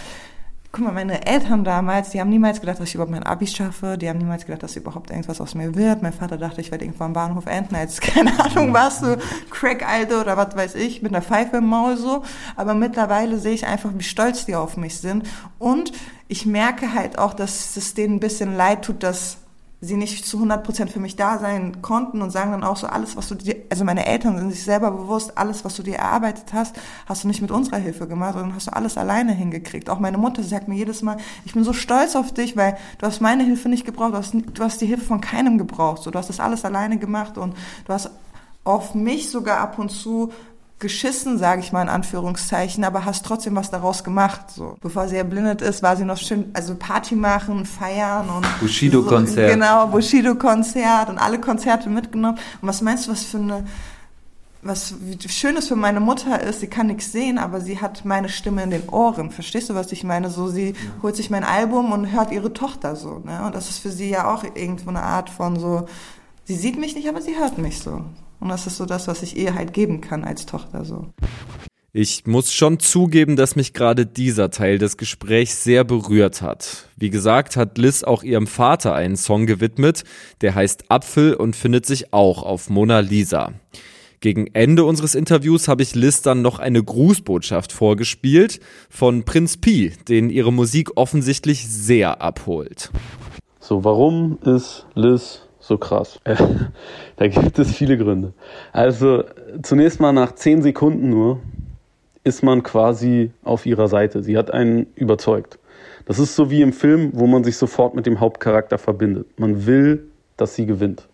guck mal, meine Eltern damals, die haben niemals gedacht, dass ich überhaupt mein Abi schaffe. Die haben niemals gedacht, dass überhaupt irgendwas aus mir wird. Mein Vater dachte, ich werde irgendwann am Bahnhof enden als, keine Ahnung was, so Crack-Alte oder was weiß ich, mit einer Pfeife im Maul so. Aber mittlerweile sehe ich einfach, wie stolz die auf mich sind. Und ich merke halt auch, dass es denen ein bisschen leid tut, dass sie nicht zu 100 Prozent für mich da sein konnten und sagen dann auch so, alles, was du dir, also meine Eltern sind sich selber bewusst, alles, was du dir erarbeitet hast, hast du nicht mit unserer Hilfe gemacht, sondern hast du alles alleine hingekriegt. Auch meine Mutter sagt mir jedes Mal, ich bin so stolz auf dich, weil du hast meine Hilfe nicht gebraucht, du hast, du hast die Hilfe von keinem gebraucht, so, du hast das alles alleine gemacht und du hast auf mich sogar ab und zu geschissen, sage ich mal in Anführungszeichen, aber hast trotzdem was daraus gemacht. So, bevor sie erblindet ist, war sie noch schön, also Party machen, feiern und Bushido-Konzert. So, genau, Bushido-Konzert und alle Konzerte mitgenommen. Und was meinst du, was für eine was Schönes für meine Mutter ist, sie kann nichts sehen, aber sie hat meine Stimme in den Ohren. Verstehst du, was ich meine? So, sie ja. holt sich mein Album und hört ihre Tochter so. Ne? Und das ist für sie ja auch irgendwo eine Art von so, sie sieht mich nicht, aber sie hört mich so. Und das ist so das, was ich ihr halt geben kann als Tochter so. Ich muss schon zugeben, dass mich gerade dieser Teil des Gesprächs sehr berührt hat. Wie gesagt, hat Liz auch ihrem Vater einen Song gewidmet, der heißt Apfel und findet sich auch auf Mona Lisa. Gegen Ende unseres Interviews habe ich Liz dann noch eine Grußbotschaft vorgespielt von Prinz Pi, den ihre Musik offensichtlich sehr abholt. So, warum ist Liz so krass? da gibt es viele Gründe. Also zunächst mal nach zehn Sekunden nur ist man quasi auf ihrer Seite. Sie hat einen überzeugt. Das ist so wie im Film, wo man sich sofort mit dem Hauptcharakter verbindet. Man will, dass sie gewinnt.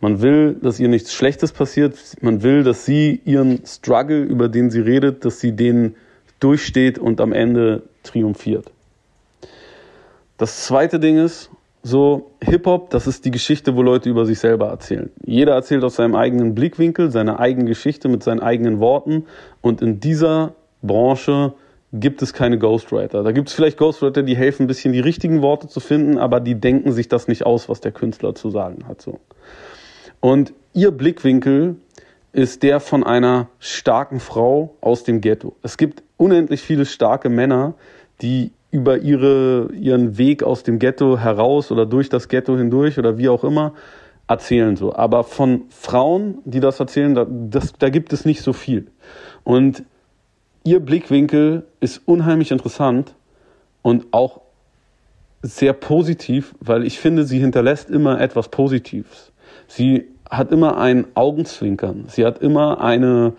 Man will, dass ihr nichts Schlechtes passiert. Man will, dass sie ihren Struggle, über den sie redet, dass sie den durchsteht und am Ende triumphiert. Das zweite Ding ist, so Hip-Hop, das ist die Geschichte, wo Leute über sich selber erzählen. Jeder erzählt aus seinem eigenen Blickwinkel, seine eigene Geschichte mit seinen eigenen Worten. Und in dieser Branche gibt es keine Ghostwriter. Da gibt es vielleicht Ghostwriter, die helfen, ein bisschen die richtigen Worte zu finden, aber die denken sich das nicht aus, was der Künstler zu sagen hat. So. Und ihr Blickwinkel ist der von einer starken Frau aus dem Ghetto. Es gibt unendlich viele starke Männer, die über ihre, ihren Weg aus dem Ghetto heraus oder durch das Ghetto hindurch oder wie auch immer erzählen so. Aber von Frauen, die das erzählen, da, das, da gibt es nicht so viel. Und ihr Blickwinkel ist unheimlich interessant und auch sehr positiv, weil ich finde, sie hinterlässt immer etwas Positives. Sie hat immer ein Augenzwinkern. Sie hat immer eine,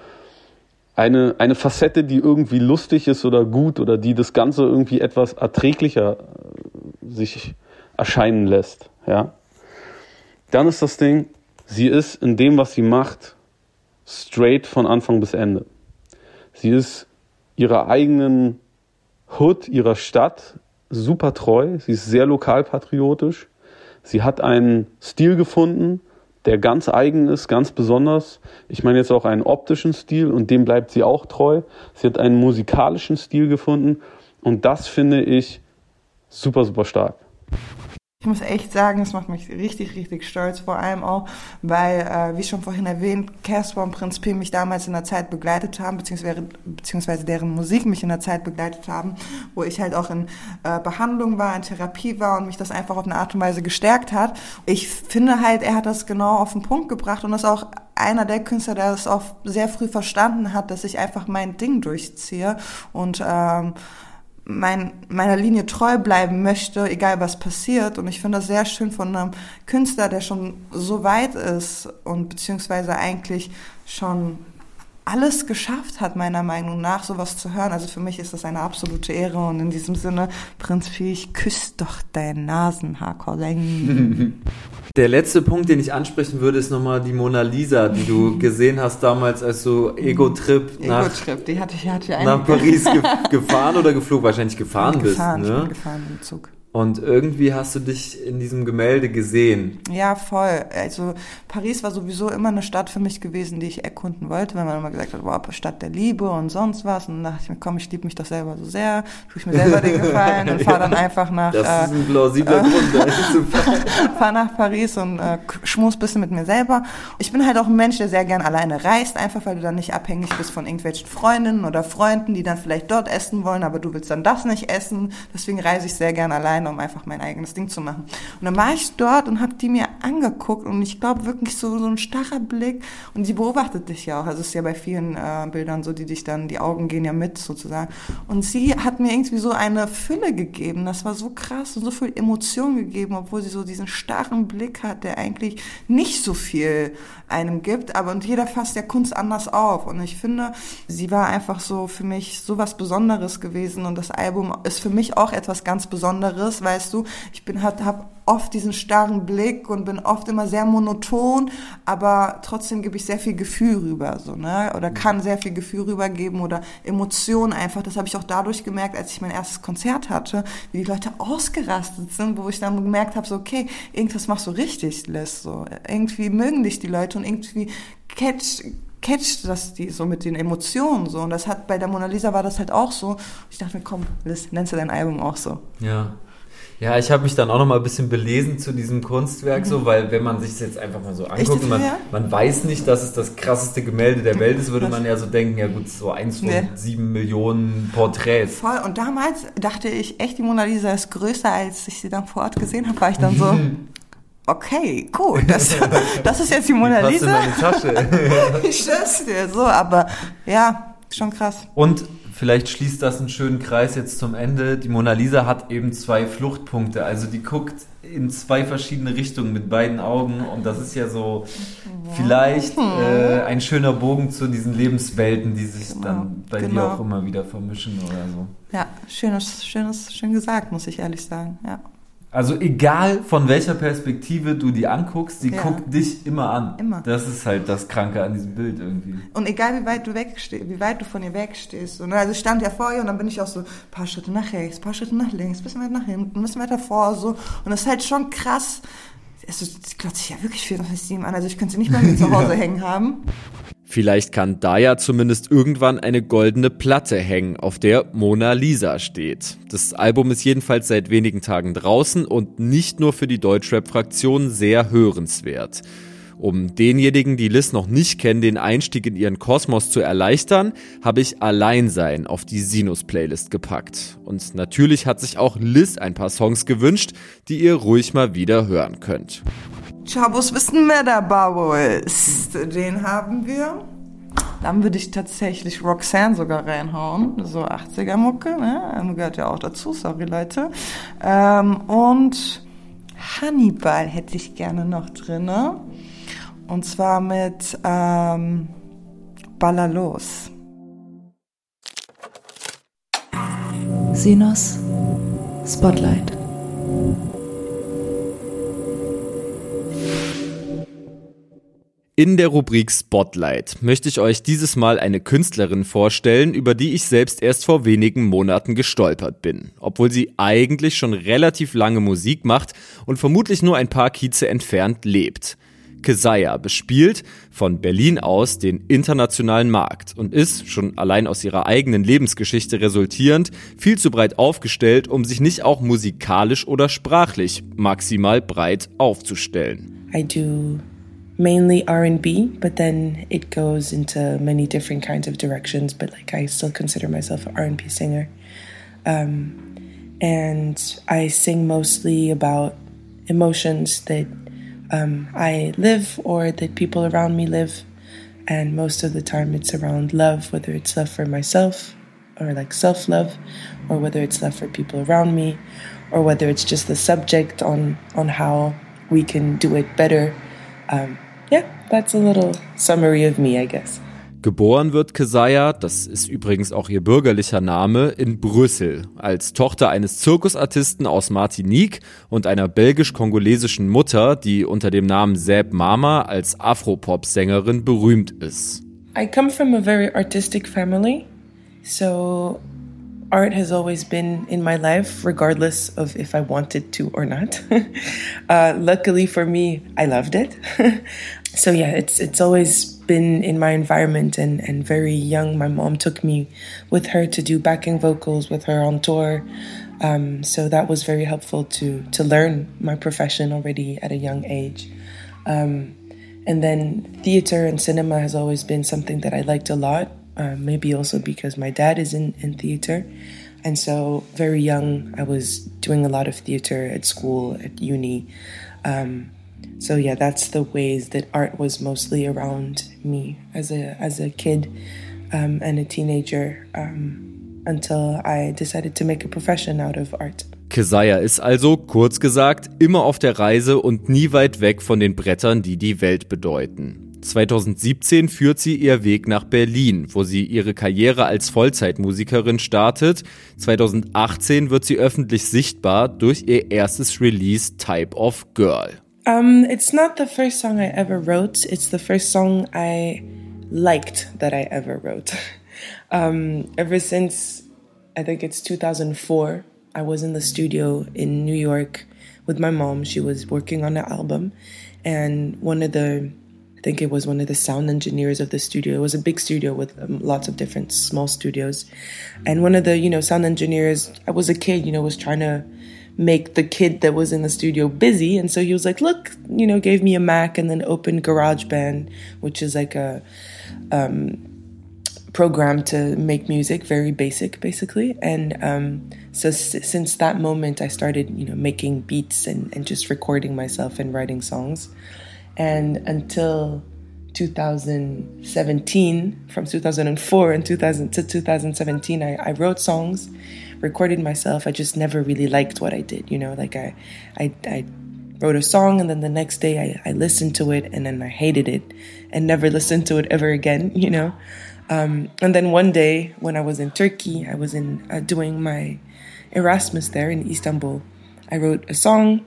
eine, eine Facette, die irgendwie lustig ist oder gut oder die das Ganze irgendwie etwas erträglicher äh, sich erscheinen lässt. Ja? Dann ist das Ding, sie ist in dem, was sie macht, straight von Anfang bis Ende. Sie ist ihrer eigenen Hood, ihrer Stadt super treu. Sie ist sehr lokalpatriotisch. Sie hat einen Stil gefunden, der ganz eigen ist, ganz besonders. Ich meine jetzt auch einen optischen Stil und dem bleibt sie auch treu. Sie hat einen musikalischen Stil gefunden und das finde ich super, super stark. Ich muss echt sagen, es macht mich richtig, richtig stolz, vor allem auch, weil, äh, wie schon vorhin erwähnt, Casper und Prinz P mich damals in der Zeit begleitet haben, beziehungsweise, beziehungsweise deren Musik mich in der Zeit begleitet haben, wo ich halt auch in äh, Behandlung war, in Therapie war und mich das einfach auf eine Art und Weise gestärkt hat. Ich finde halt, er hat das genau auf den Punkt gebracht und ist auch einer der Künstler, der das auch sehr früh verstanden hat, dass ich einfach mein Ding durchziehe und ähm, mein, meiner Linie treu bleiben möchte, egal was passiert. Und ich finde das sehr schön von einem Künstler, der schon so weit ist und beziehungsweise eigentlich schon alles geschafft hat, meiner Meinung nach, sowas zu hören. Also für mich ist das eine absolute Ehre und in diesem Sinne, Prinz Viech, küsst doch dein Nasenhaar, Kollegen. Der letzte Punkt, den ich ansprechen würde, ist nochmal die Mona Lisa, die du gesehen hast damals, als du Ego-Trip nach, Ego die hatte ich, hatte ich nach Paris ge gefahren oder geflogen? Wahrscheinlich gefahren, gefahren bist. Ne? Ich bin gefahren im Zug. Und irgendwie hast du dich in diesem Gemälde gesehen. Ja, voll. Also Paris war sowieso immer eine Stadt für mich gewesen, die ich erkunden wollte, wenn man immer gesagt hat, wow, Stadt der Liebe und sonst was. Und dann dachte ich mir, komm, ich liebe mich doch selber so sehr, tue ich mir selber den Gefallen und fahre dann einfach nach. Das ist ein plausibler äh, Grund, da zu fahren. fahr nach Paris und äh, schmus ein bisschen mit mir selber. Ich bin halt auch ein Mensch, der sehr gern alleine reist, einfach weil du dann nicht abhängig bist von irgendwelchen Freundinnen oder Freunden, die dann vielleicht dort essen wollen, aber du willst dann das nicht essen. Deswegen reise ich sehr gern alleine um einfach mein eigenes Ding zu machen. Und dann war ich dort und habe die mir angeguckt und ich glaube wirklich so, so ein starrer Blick und sie beobachtet dich ja auch. Also es ist ja bei vielen äh, Bildern so, die dich dann, die Augen gehen ja mit sozusagen. Und sie hat mir irgendwie so eine Fülle gegeben. Das war so krass und so viel Emotion gegeben, obwohl sie so diesen starren Blick hat, der eigentlich nicht so viel einem gibt. Aber und jeder fasst ja Kunst anders auf. Und ich finde, sie war einfach so für mich so was Besonderes gewesen und das Album ist für mich auch etwas ganz Besonderes ist, weißt du. Ich bin halt, hab oft diesen starren Blick und bin oft immer sehr monoton, aber trotzdem gebe ich sehr viel Gefühl rüber, so, ne? Oder kann sehr viel Gefühl rübergeben oder Emotionen einfach. Das habe ich auch dadurch gemerkt, als ich mein erstes Konzert hatte, wie die Leute ausgerastet sind, wo ich dann gemerkt habe, so, okay, irgendwas machst du richtig, Liz, so. Irgendwie mögen dich die Leute und irgendwie catch, catcht das die so mit den Emotionen so und das hat bei der Mona Lisa war das halt auch so. Ich dachte mir, komm, Liz, nennst du dein Album auch so. Ja. Ja, ich habe mich dann auch noch mal ein bisschen belesen zu diesem Kunstwerk, mhm. so, weil wenn man sich das jetzt einfach mal so anguckt und man, man weiß nicht, dass es das krasseste Gemälde der Welt ist, würde man ja so denken, ja gut, so eins von nee. sieben Millionen Porträts. Voll. Und damals dachte ich echt, die Mona Lisa ist größer, als ich sie dann vor Ort gesehen habe, war ich dann so, okay, gut, das, das ist jetzt die Mona Lisa. in meine Tasche. ich schwör's dir, so, aber ja, schon krass. Und vielleicht schließt das einen schönen Kreis jetzt zum Ende. Die Mona Lisa hat eben zwei Fluchtpunkte. Also die guckt in zwei verschiedene Richtungen mit beiden Augen und das ist ja so vielleicht äh, ein schöner Bogen zu diesen Lebenswelten, die sich genau. dann bei genau. dir auch immer wieder vermischen oder so. Ja, schönes, schönes, schön gesagt, muss ich ehrlich sagen. Ja. Also egal von welcher Perspektive du die anguckst, sie ja. guckt dich immer an. Immer. Das ist halt das Kranke an diesem Bild irgendwie. Und egal wie weit du wegstehst, wie weit du von ihr wegstehst. Und also ich stand ja vor ihr und dann bin ich auch so ein paar Schritte nach rechts, ein paar Schritte nach links, ein bisschen weiter nach hinten, ein bisschen weiter vor so. Und das ist halt schon krass. Also, sie klotzt sich ja wirklich viel nach Esteem an. Also ich könnte sie nicht mehr zu Hause hängen haben. Vielleicht kann da ja zumindest irgendwann eine goldene Platte hängen, auf der Mona Lisa steht. Das Album ist jedenfalls seit wenigen Tagen draußen und nicht nur für die Deutschrap-Fraktion sehr hörenswert. Um denjenigen, die Liz noch nicht kennen, den Einstieg in ihren Kosmos zu erleichtern, habe ich Alleinsein auf die Sinus-Playlist gepackt. Und natürlich hat sich auch Liz ein paar Songs gewünscht, die ihr ruhig mal wieder hören könnt. Chabos wissen mehr der Bubbles. Den haben wir. Dann würde ich tatsächlich Roxanne sogar reinhauen. So 80er-Mucke, ne? Gehört ja auch dazu, sorry Leute. Ähm, und Hannibal hätte ich gerne noch drinne. Und zwar mit ähm, Baller los. Sinos Spotlight. In der Rubrik Spotlight möchte ich euch dieses Mal eine Künstlerin vorstellen, über die ich selbst erst vor wenigen Monaten gestolpert bin, obwohl sie eigentlich schon relativ lange Musik macht und vermutlich nur ein paar Kieze entfernt lebt. Kesaya bespielt von Berlin aus den internationalen Markt und ist, schon allein aus ihrer eigenen Lebensgeschichte resultierend, viel zu breit aufgestellt, um sich nicht auch musikalisch oder sprachlich maximal breit aufzustellen. I do mainly R&B, but then it goes into many different kinds of directions. But like, I still consider myself an R&B singer, um, and I sing mostly about emotions that um, I live or that people around me live, and most of the time it's around love, whether it's love for myself or like self love, or whether it's love for people around me, or whether it's just the subject on on how we can do it better. Um, yeah, that's a little summary of me, I guess. Geboren wird Kesaya, das ist übrigens auch ihr bürgerlicher Name, in Brüssel, als Tochter eines Zirkusartisten aus Martinique und einer belgisch-kongolesischen Mutter, die unter dem Namen Zeb Mama als Afropop-Sängerin berühmt ist. I come from a very artistic family, so art has always been in my life, regardless of if I wanted to or not. uh, luckily for me, I loved it. so yeah, it's it's always been in my environment and and very young. My mom took me with her to do backing vocals with her on tour. Um, so that was very helpful to to learn my profession already at a young age. Um, and then theater and cinema has always been something that I liked a lot. Uh, maybe also because my dad is in, in theater. And so, very young, I was doing a lot of theater at school, at uni. Um, so yeah, that's the ways that art was mostly around me as a as a kid um, and a teenager um, until I decided to make a profession out of art. Kesaya ist also, kurz gesagt, immer auf der Reise und nie weit weg von den Brettern, die die Welt bedeuten. 2017 führt sie ihr Weg nach Berlin, wo sie ihre Karriere als Vollzeitmusikerin startet. 2018 wird sie öffentlich sichtbar durch ihr erstes Release Type of Girl. Um, it's not the first song I ever wrote. It's the first song I liked that I ever wrote. um, ever since I think it's 2004, I was in the studio in New York with my mom. She was working on the album, and one of the I think it was one of the sound engineers of the studio. It was a big studio with um, lots of different small studios. And one of the, you know, sound engineers, I was a kid, you know, was trying to make the kid that was in the studio busy. And so he was like, look, you know, gave me a Mac and then opened GarageBand, which is like a um, program to make music, very basic, basically. And um, so s- since that moment, I started, you know, making beats and, and just recording myself and writing songs. And until 2017, from 2004 and 2000 to 2017, I, I wrote songs, recorded myself. I just never really liked what I did, you know, like I, I, I wrote a song and then the next day I, I listened to it and then I hated it and never listened to it ever again, you know. Um, and then one day when I was in Turkey, I was in uh, doing my Erasmus there in Istanbul. I wrote a song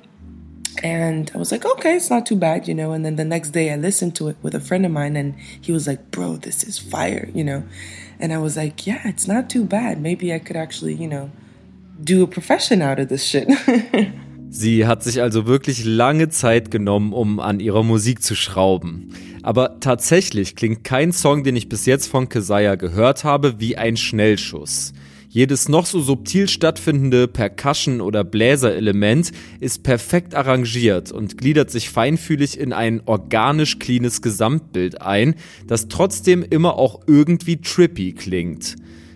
and I was like, okay, it's not too bad, you know. And then the next day I listened to it with a friend of mine and he was like, bro, this is fire, you know. And I was like, yeah, it's not too bad. Maybe I could actually, you know, do a profession out of this shit. Sie hat sich also wirklich lange Zeit genommen, um an ihrer Musik zu schrauben. Aber tatsächlich klingt kein Song, den ich bis jetzt von Keziah gehört habe, wie ein Schnellschuss. Jedes noch so subtil stattfindende Percussion- oder Bläserelement ist perfekt arrangiert und gliedert sich feinfühlig in ein organisch cleanes Gesamtbild ein, das trotzdem immer auch irgendwie trippy klingt.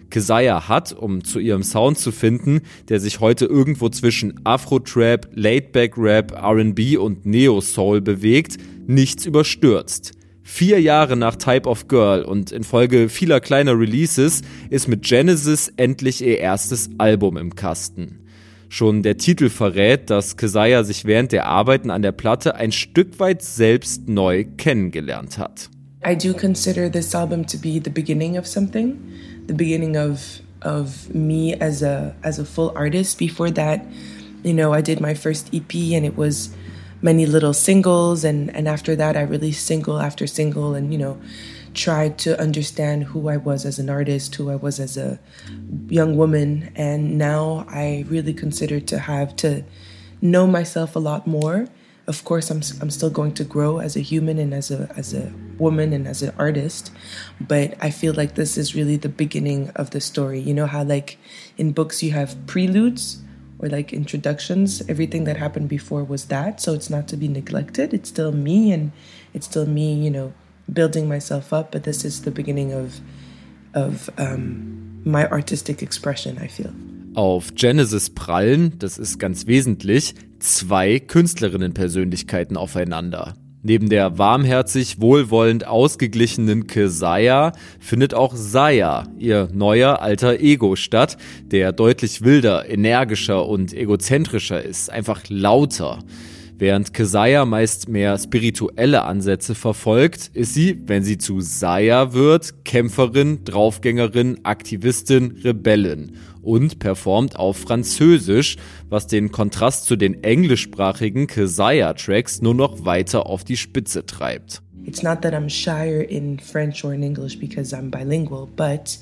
Keziah hat, um zu ihrem Sound zu finden, der sich heute irgendwo zwischen Afro-Trap, Laidback-Rap, R&B und Neo-Soul bewegt, nichts überstürzt. Vier Jahre nach Type of Girl und infolge vieler kleiner Releases ist mit Genesis endlich ihr erstes Album im Kasten. Schon der Titel verrät, dass Keziah sich während der Arbeiten an der Platte ein Stück weit selbst neu kennengelernt hat. I do consider this album to be the beginning of something, the beginning of of me as a as a full artist. Before that, you know, I did my first EP and it was many little singles and and after that I released single after single and you know tried to understand who I was as an artist, who I was as a young woman and now I really consider to have to know myself a lot more. Of course I'm I'm still going to grow as a human and as a as a woman and as an artist, but I feel like this is really the beginning of the story. You know how like in books you have preludes or like introductions. Everything that happened before was that. So it's not to be neglected. It's still me and it's still me, you know, building myself up. But this is the beginning of of um, my artistic expression, I feel. Auf Genesis prallen, das ist ganz wesentlich, zwei Künstlerinnen-Persönlichkeiten aufeinander. Neben der warmherzig, wohlwollend ausgeglichenen Keziah findet auch Saya, ihr neuer alter Ego, statt, der deutlich wilder, energischer und egozentrischer ist, einfach lauter. Während Keziah meist mehr spirituelle Ansätze verfolgt, ist sie, wenn sie zu Saya wird, Kämpferin, Draufgängerin, Aktivistin, Rebellin und performt auf Französisch, was den Kontrast zu den englischsprachigen Keziah-Tracks nur noch weiter auf die Spitze treibt. It's not that I'm shyer in French or in English because I'm bilingual, but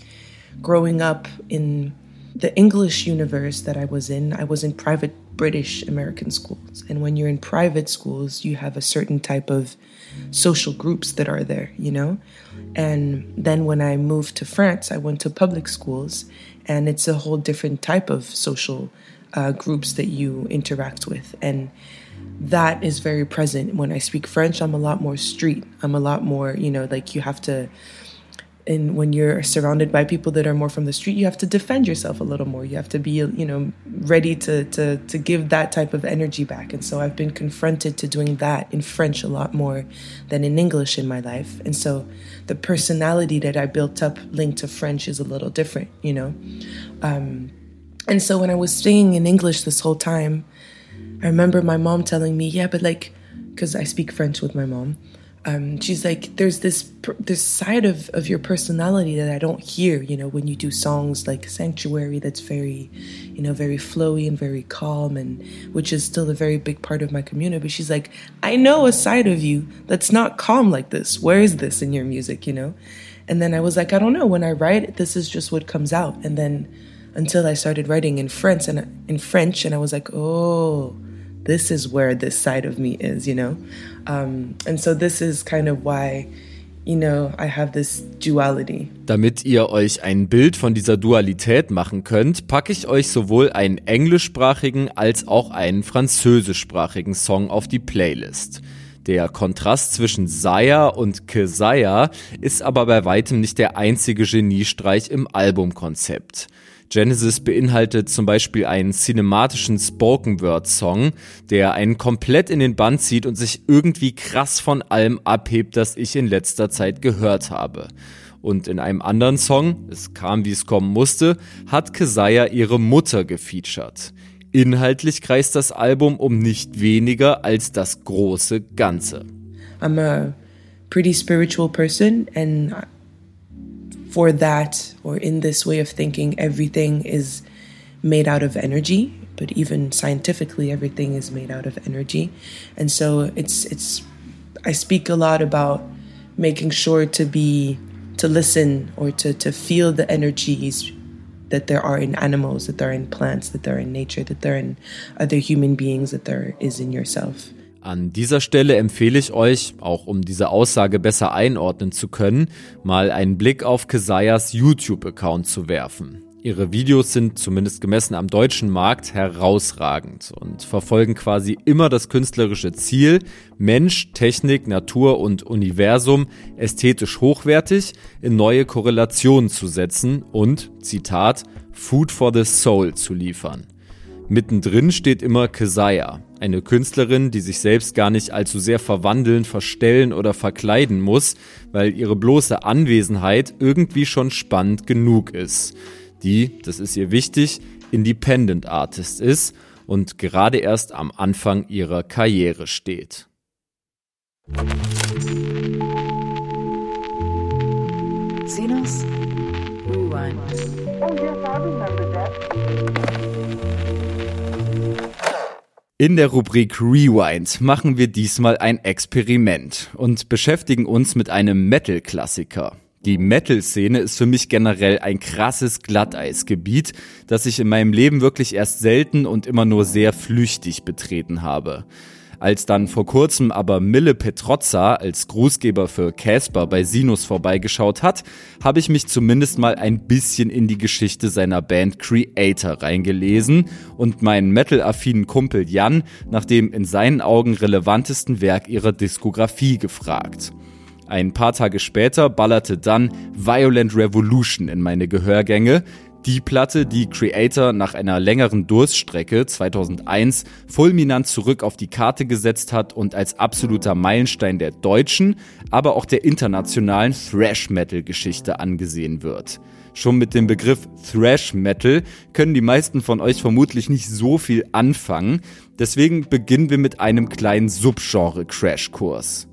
growing up in the English universe that I was in, I was in private British American schools. And when you're in private schools, you have a certain type of social groups that are there, you know? And then when I moved to France, I went to public schools, and it's a whole different type of social uh, groups that you interact with. And that is very present when I speak French. I'm a lot more street. I'm a lot more, you know, like you have to and when you're surrounded by people that are more from the street you have to defend yourself a little more. You have to be you know ready to to to give that type of energy back. And so i've been confronted to doing that in french a lot more than in english in my life. And so the personality that i built up linked to french is a little different you know? Um, and so when i was singing in english this whole time i remember my mom telling me yeah but like because i speak french with my mom um, she's like, there's this this side of of your personality that I don't hear. You know, when you do songs like Sanctuary, that's very, you know, very flowy and very calm, and which is still a very big part of my community. But she's like, I know a side of you that's not calm like this. Where is this in your music? You know, and then I was like, I don't know. When I write, this is just what comes out, and then until I started writing in French and in French, and I was like, oh this is where this side of me is, you know? Um, and so this is kind of why, you know, I have this duality. Damit ihr euch ein Bild von dieser Dualität machen könnt, packe ich euch sowohl einen englischsprachigen als auch einen französischsprachigen Song auf die Playlist. Der Kontrast zwischen Saya und Kesaya ist aber bei weitem nicht der einzige Geniestreich im Albumkonzept. Genesis beinhaltet zum Beispiel einen cinematischen Spoken-Word-Song, der einen komplett in den Band zieht und sich irgendwie krass von allem abhebt, das ich in letzter Zeit gehört habe. Und in einem anderen Song, es kam wie es kommen musste, hat Kesaya ihre Mutter gefeatured. Inhaltlich kreist das Album um nicht weniger als das große Ganze. I'm a pretty spiritual person and for that or in this way of thinking, everything is made out of energy. But even scientifically, everything is made out of energy, and so it's it's. I speak a lot about making sure to be to listen or to to feel the energies that there are in animals, that there are in plants, that there are in nature, that there are in other human beings, that there is in yourself. An dieser Stelle empfehle ich euch, auch um diese Aussage besser einordnen zu können, mal einen Blick auf Kesayas YouTube-Account zu werfen. Ihre Videos sind zumindest gemessen am deutschen Markt herausragend und verfolgen quasi immer das künstlerische Ziel, Mensch, Technik, Natur und Universum ästhetisch hochwertig in neue Korrelationen zu setzen und, Zitat, Food for the Soul zu liefern. Mittendrin steht immer Kesaya, eine Künstlerin, die sich selbst gar nicht allzu sehr verwandeln, verstellen oder verkleiden muss, weil ihre bloße Anwesenheit irgendwie schon spannend genug ist. Die, das ist ihr wichtig, Independent Artist ist und gerade erst am Anfang ihrer Karriere steht. Sinus Rewind. In der Rubrik Rewind machen wir diesmal ein Experiment und beschäftigen uns mit einem Metal-Klassiker. Die Metal-Szene ist für mich generell ein krasses Glatteisgebiet, das ich in meinem Leben wirklich erst selten und immer nur sehr flüchtig betreten habe. Als dann vor kurzem aber Mille Petrozza als Grußgeber für Casper bei Sinus vorbeigeschaut hat, habe ich mich zumindest mal ein bisschen in die Geschichte seiner Band Creator reingelesen und meinen metal-affinen Kumpel Jan nach dem in seinen Augen relevantesten Werk ihrer Diskografie gefragt. Ein paar Tage später ballerte dann Violent Revolution in meine Gehörgänge, die Platte, die Creator nach einer längeren Durststrecke 2001 fulminant zurück auf die Karte gesetzt hat und als absoluter Meilenstein der deutschen, aber auch der internationalen Thrash-Metal-Geschichte angesehen wird. Schon mit dem Begriff Thrash Metal können die meisten von euch vermutlich nicht so viel anfangen, deswegen beginnen wir mit einem kleinen Subgenre-Crashkurs.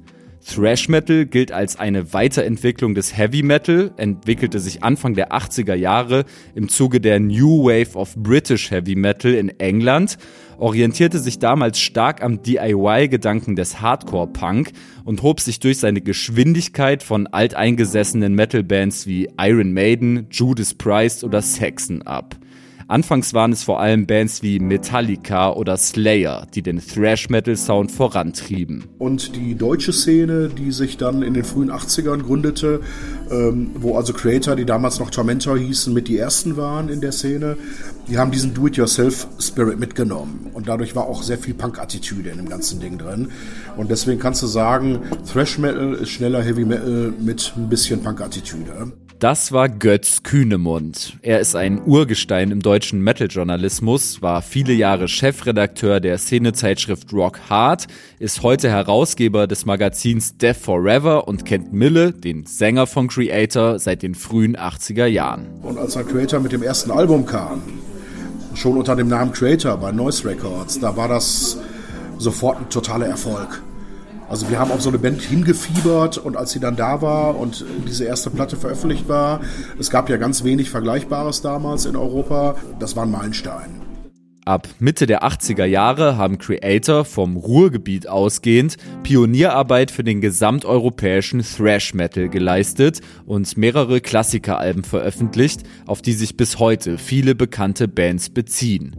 Thrash Metal gilt als eine Weiterentwicklung des Heavy Metal, entwickelte sich Anfang der 80er Jahre im Zuge der New Wave of British Heavy Metal in England, orientierte sich damals stark am DIY-Gedanken des Hardcore-Punk und hob sich durch seine Geschwindigkeit von alteingesessenen Metal-Bands wie Iron Maiden, Judas Priest oder Saxon ab. Anfangs waren es vor allem Bands wie Metallica oder Slayer, die den Thrash-Metal-Sound vorantrieben. Und die deutsche Szene, die sich dann in den frühen 80ern gründete, ähm, wo also Creator, die damals noch Tormentor hießen, mit die ersten waren in der Szene, die haben diesen Do-it-yourself-Spirit mitgenommen. Und dadurch war auch sehr viel Punk-Attitüde in dem ganzen Ding drin. Und deswegen kannst du sagen, Thrash-Metal ist schneller Heavy-Metal mit ein bisschen Punk-Attitüde. Das war Götz Kühnemund. Er ist ein Urgestein im deutschen Metal-Journalismus, war viele Jahre Chefredakteur der Szenezeitschrift Rock Hard, ist heute Herausgeber des Magazins Death Forever und kennt Mille, den Sänger von Creator, seit den frühen 80er Jahren. Und als der Creator mit dem ersten Album kam, schon unter dem Namen Creator bei Noise Records, da war das sofort ein totaler Erfolg. Also wir haben auf so eine Band hingefiebert und als sie dann da war und diese erste Platte veröffentlicht war, es gab ja ganz wenig Vergleichbares damals in Europa, das war ein Meilenstein. Ab Mitte der 80er Jahre haben Creator vom Ruhrgebiet ausgehend Pionierarbeit für den gesamteuropäischen Thrash Metal geleistet und mehrere Klassikeralben veröffentlicht, auf die sich bis heute viele bekannte Bands beziehen.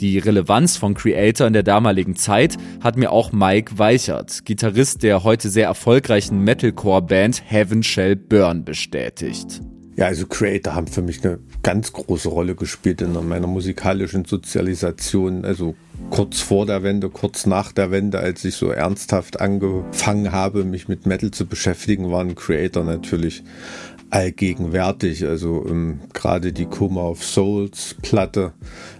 Die Relevanz von Creator in der damaligen Zeit hat mir auch Mike Weichert, Gitarrist der heute sehr erfolgreichen Metalcore-Band Heaven Shall Burn, bestätigt. Ja, also Creator haben für mich eine ganz große Rolle gespielt in meiner musikalischen Sozialisation. Also kurz vor der Wende, kurz nach der Wende, als ich so ernsthaft angefangen habe, mich mit Metal zu beschäftigen, waren Creator natürlich allgegenwärtig. Also ähm, gerade die Coma of Souls Platte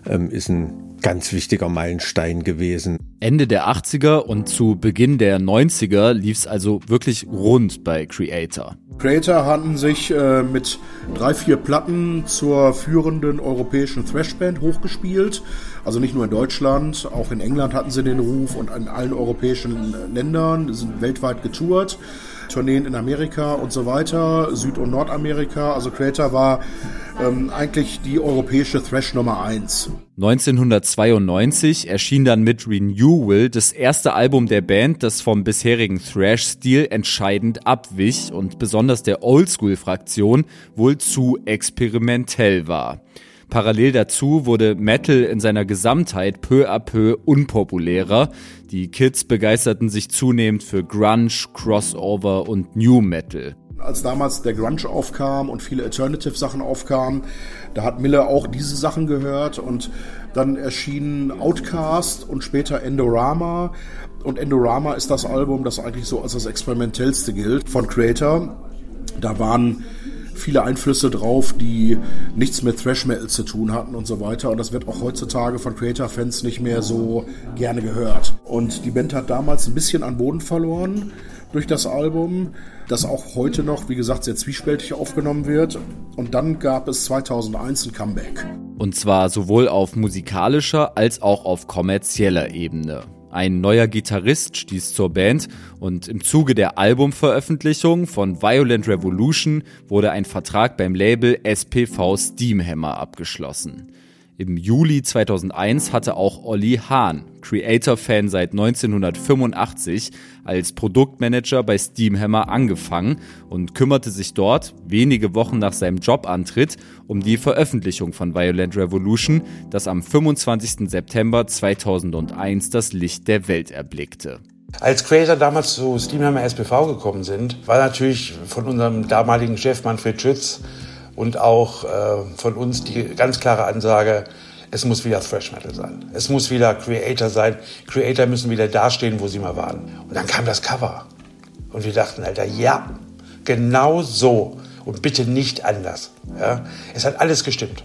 ähm, ist ein ganz wichtiger Meilenstein gewesen. Ende der 80er und zu Beginn der 90er lief es also wirklich rund bei Creator. Creator hatten sich äh, mit drei, vier Platten zur führenden europäischen Thrashband hochgespielt. Also nicht nur in Deutschland, auch in England hatten sie den Ruf und in allen europäischen Ländern, sind weltweit getourt. Tourneen in Amerika und so weiter, Süd- und Nordamerika. Also Creator war ähm, eigentlich die europäische Thrash Nummer 1. 1992 erschien dann mit Renewal das erste Album der Band, das vom bisherigen Thrash-Stil entscheidend abwich und besonders der Oldschool-Fraktion wohl zu experimentell war. Parallel dazu wurde Metal in seiner Gesamtheit peu à peu unpopulärer. Die Kids begeisterten sich zunehmend für Grunge, Crossover und New Metal. Als damals der Grunge aufkam und viele Alternative-Sachen aufkamen, da hat Miller auch diese Sachen gehört und dann erschienen Outcast und später Endorama. Und Endorama ist das Album, das eigentlich so als das experimentellste gilt von Creator. Da waren viele Einflüsse drauf, die nichts mit Thrash Metal zu tun hatten und so weiter. Und das wird auch heutzutage von Creator-Fans nicht mehr so gerne gehört. Und die Band hat damals ein bisschen an Boden verloren durch das Album, das auch heute noch, wie gesagt, sehr zwiespältig aufgenommen wird. Und dann gab es 2001 ein Comeback. Und zwar sowohl auf musikalischer als auch auf kommerzieller Ebene. Ein neuer Gitarrist stieß zur Band und im Zuge der Albumveröffentlichung von Violent Revolution wurde ein Vertrag beim Label SPV Steamhammer abgeschlossen. Im Juli 2001 hatte auch Olli Hahn, Creator-Fan seit 1985, als Produktmanager bei Steamhammer angefangen und kümmerte sich dort, wenige Wochen nach seinem Jobantritt, um die Veröffentlichung von Violent Revolution, das am 25. September 2001 das Licht der Welt erblickte. Als Creator damals zu Steamhammer SPV gekommen sind, war natürlich von unserem damaligen Chef Manfred Schütz und auch äh, von uns die ganz klare Ansage, es muss wieder Thrash Metal sein. Es muss wieder Creator sein. Creator müssen wieder dastehen, wo sie mal waren. Und dann kam das Cover. Und wir dachten, Alter, ja, genau so. Und bitte nicht anders. Ja? Es hat alles gestimmt.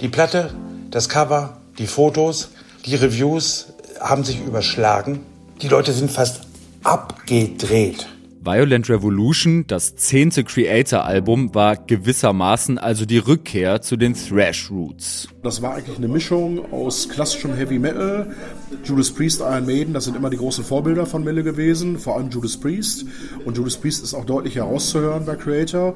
Die Platte, das Cover, die Fotos, die Reviews haben sich überschlagen. Die Leute sind fast abgedreht. Violent Revolution, das zehnte Creator-Album, war gewissermaßen also die Rückkehr zu den Thrash Roots. Das war eigentlich eine Mischung aus klassischem Heavy Metal. Judas Priest, Iron Maiden, das sind immer die großen Vorbilder von Mille gewesen, vor allem Judas Priest. Und Judas Priest ist auch deutlich herauszuhören bei Creator.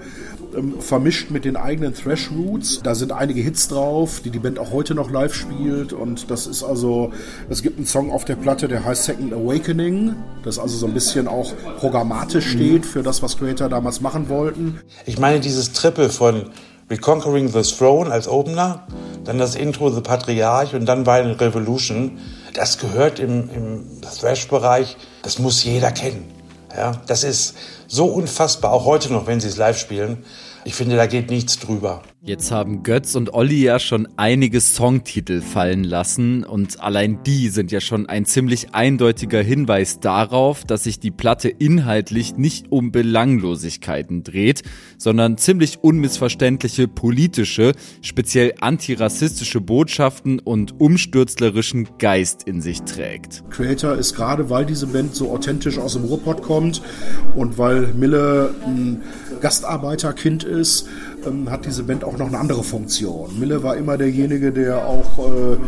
Ähm, vermischt mit den eigenen Thrash Roots. Da sind einige Hits drauf, die die Band auch heute noch live spielt. Und das ist also, es gibt einen Song auf der Platte, der heißt Second Awakening. Das also so ein bisschen auch programmatisch steht für das, was Creator damals machen wollten. Ich meine, dieses Triple von Reconquering the Throne als Opener, dann das Intro The Patriarch und dann Violent Revolution, das gehört im, im Thrash-Bereich, das muss jeder kennen. Ja, das ist so unfassbar, auch heute noch, wenn sie es live spielen. Ich finde, da geht nichts drüber. Jetzt haben Götz und Olli ja schon einige Songtitel fallen lassen und allein die sind ja schon ein ziemlich eindeutiger Hinweis darauf, dass sich die Platte inhaltlich nicht um Belanglosigkeiten dreht, sondern ziemlich unmissverständliche politische, speziell antirassistische Botschaften und umstürzlerischen Geist in sich trägt. Creator ist gerade, weil diese Band so authentisch aus dem Ruhrpott kommt und weil Mille ein Gastarbeiterkind ist, ähm, hat diese Band auch noch eine andere Funktion. Mille war immer derjenige, der auch äh,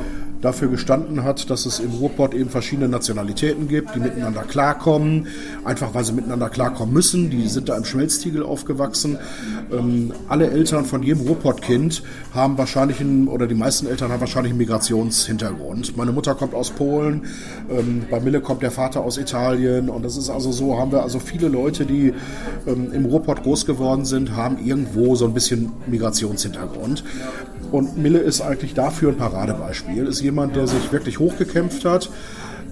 dafür gestanden hat, dass es im Ruhrpott eben verschiedene Nationalitäten gibt, die miteinander klarkommen, einfach weil sie miteinander klarkommen müssen. Die sind da im Schmelztiegel aufgewachsen. Ähm, alle Eltern von jedem Ruhrpott-Kind haben wahrscheinlich einen, oder die meisten Eltern haben wahrscheinlich einen Migrationshintergrund. Meine Mutter kommt aus Polen, ähm, bei Mille kommt der Vater aus Italien und das ist also so, haben wir also viele Leute, die ähm, im Ruhrpott groß geworden sind, haben irgendwo so ein bisschen Migrationshintergrund. Und Mille ist eigentlich dafür ein Paradebeispiel. Ist jemand, der sich wirklich hochgekämpft hat.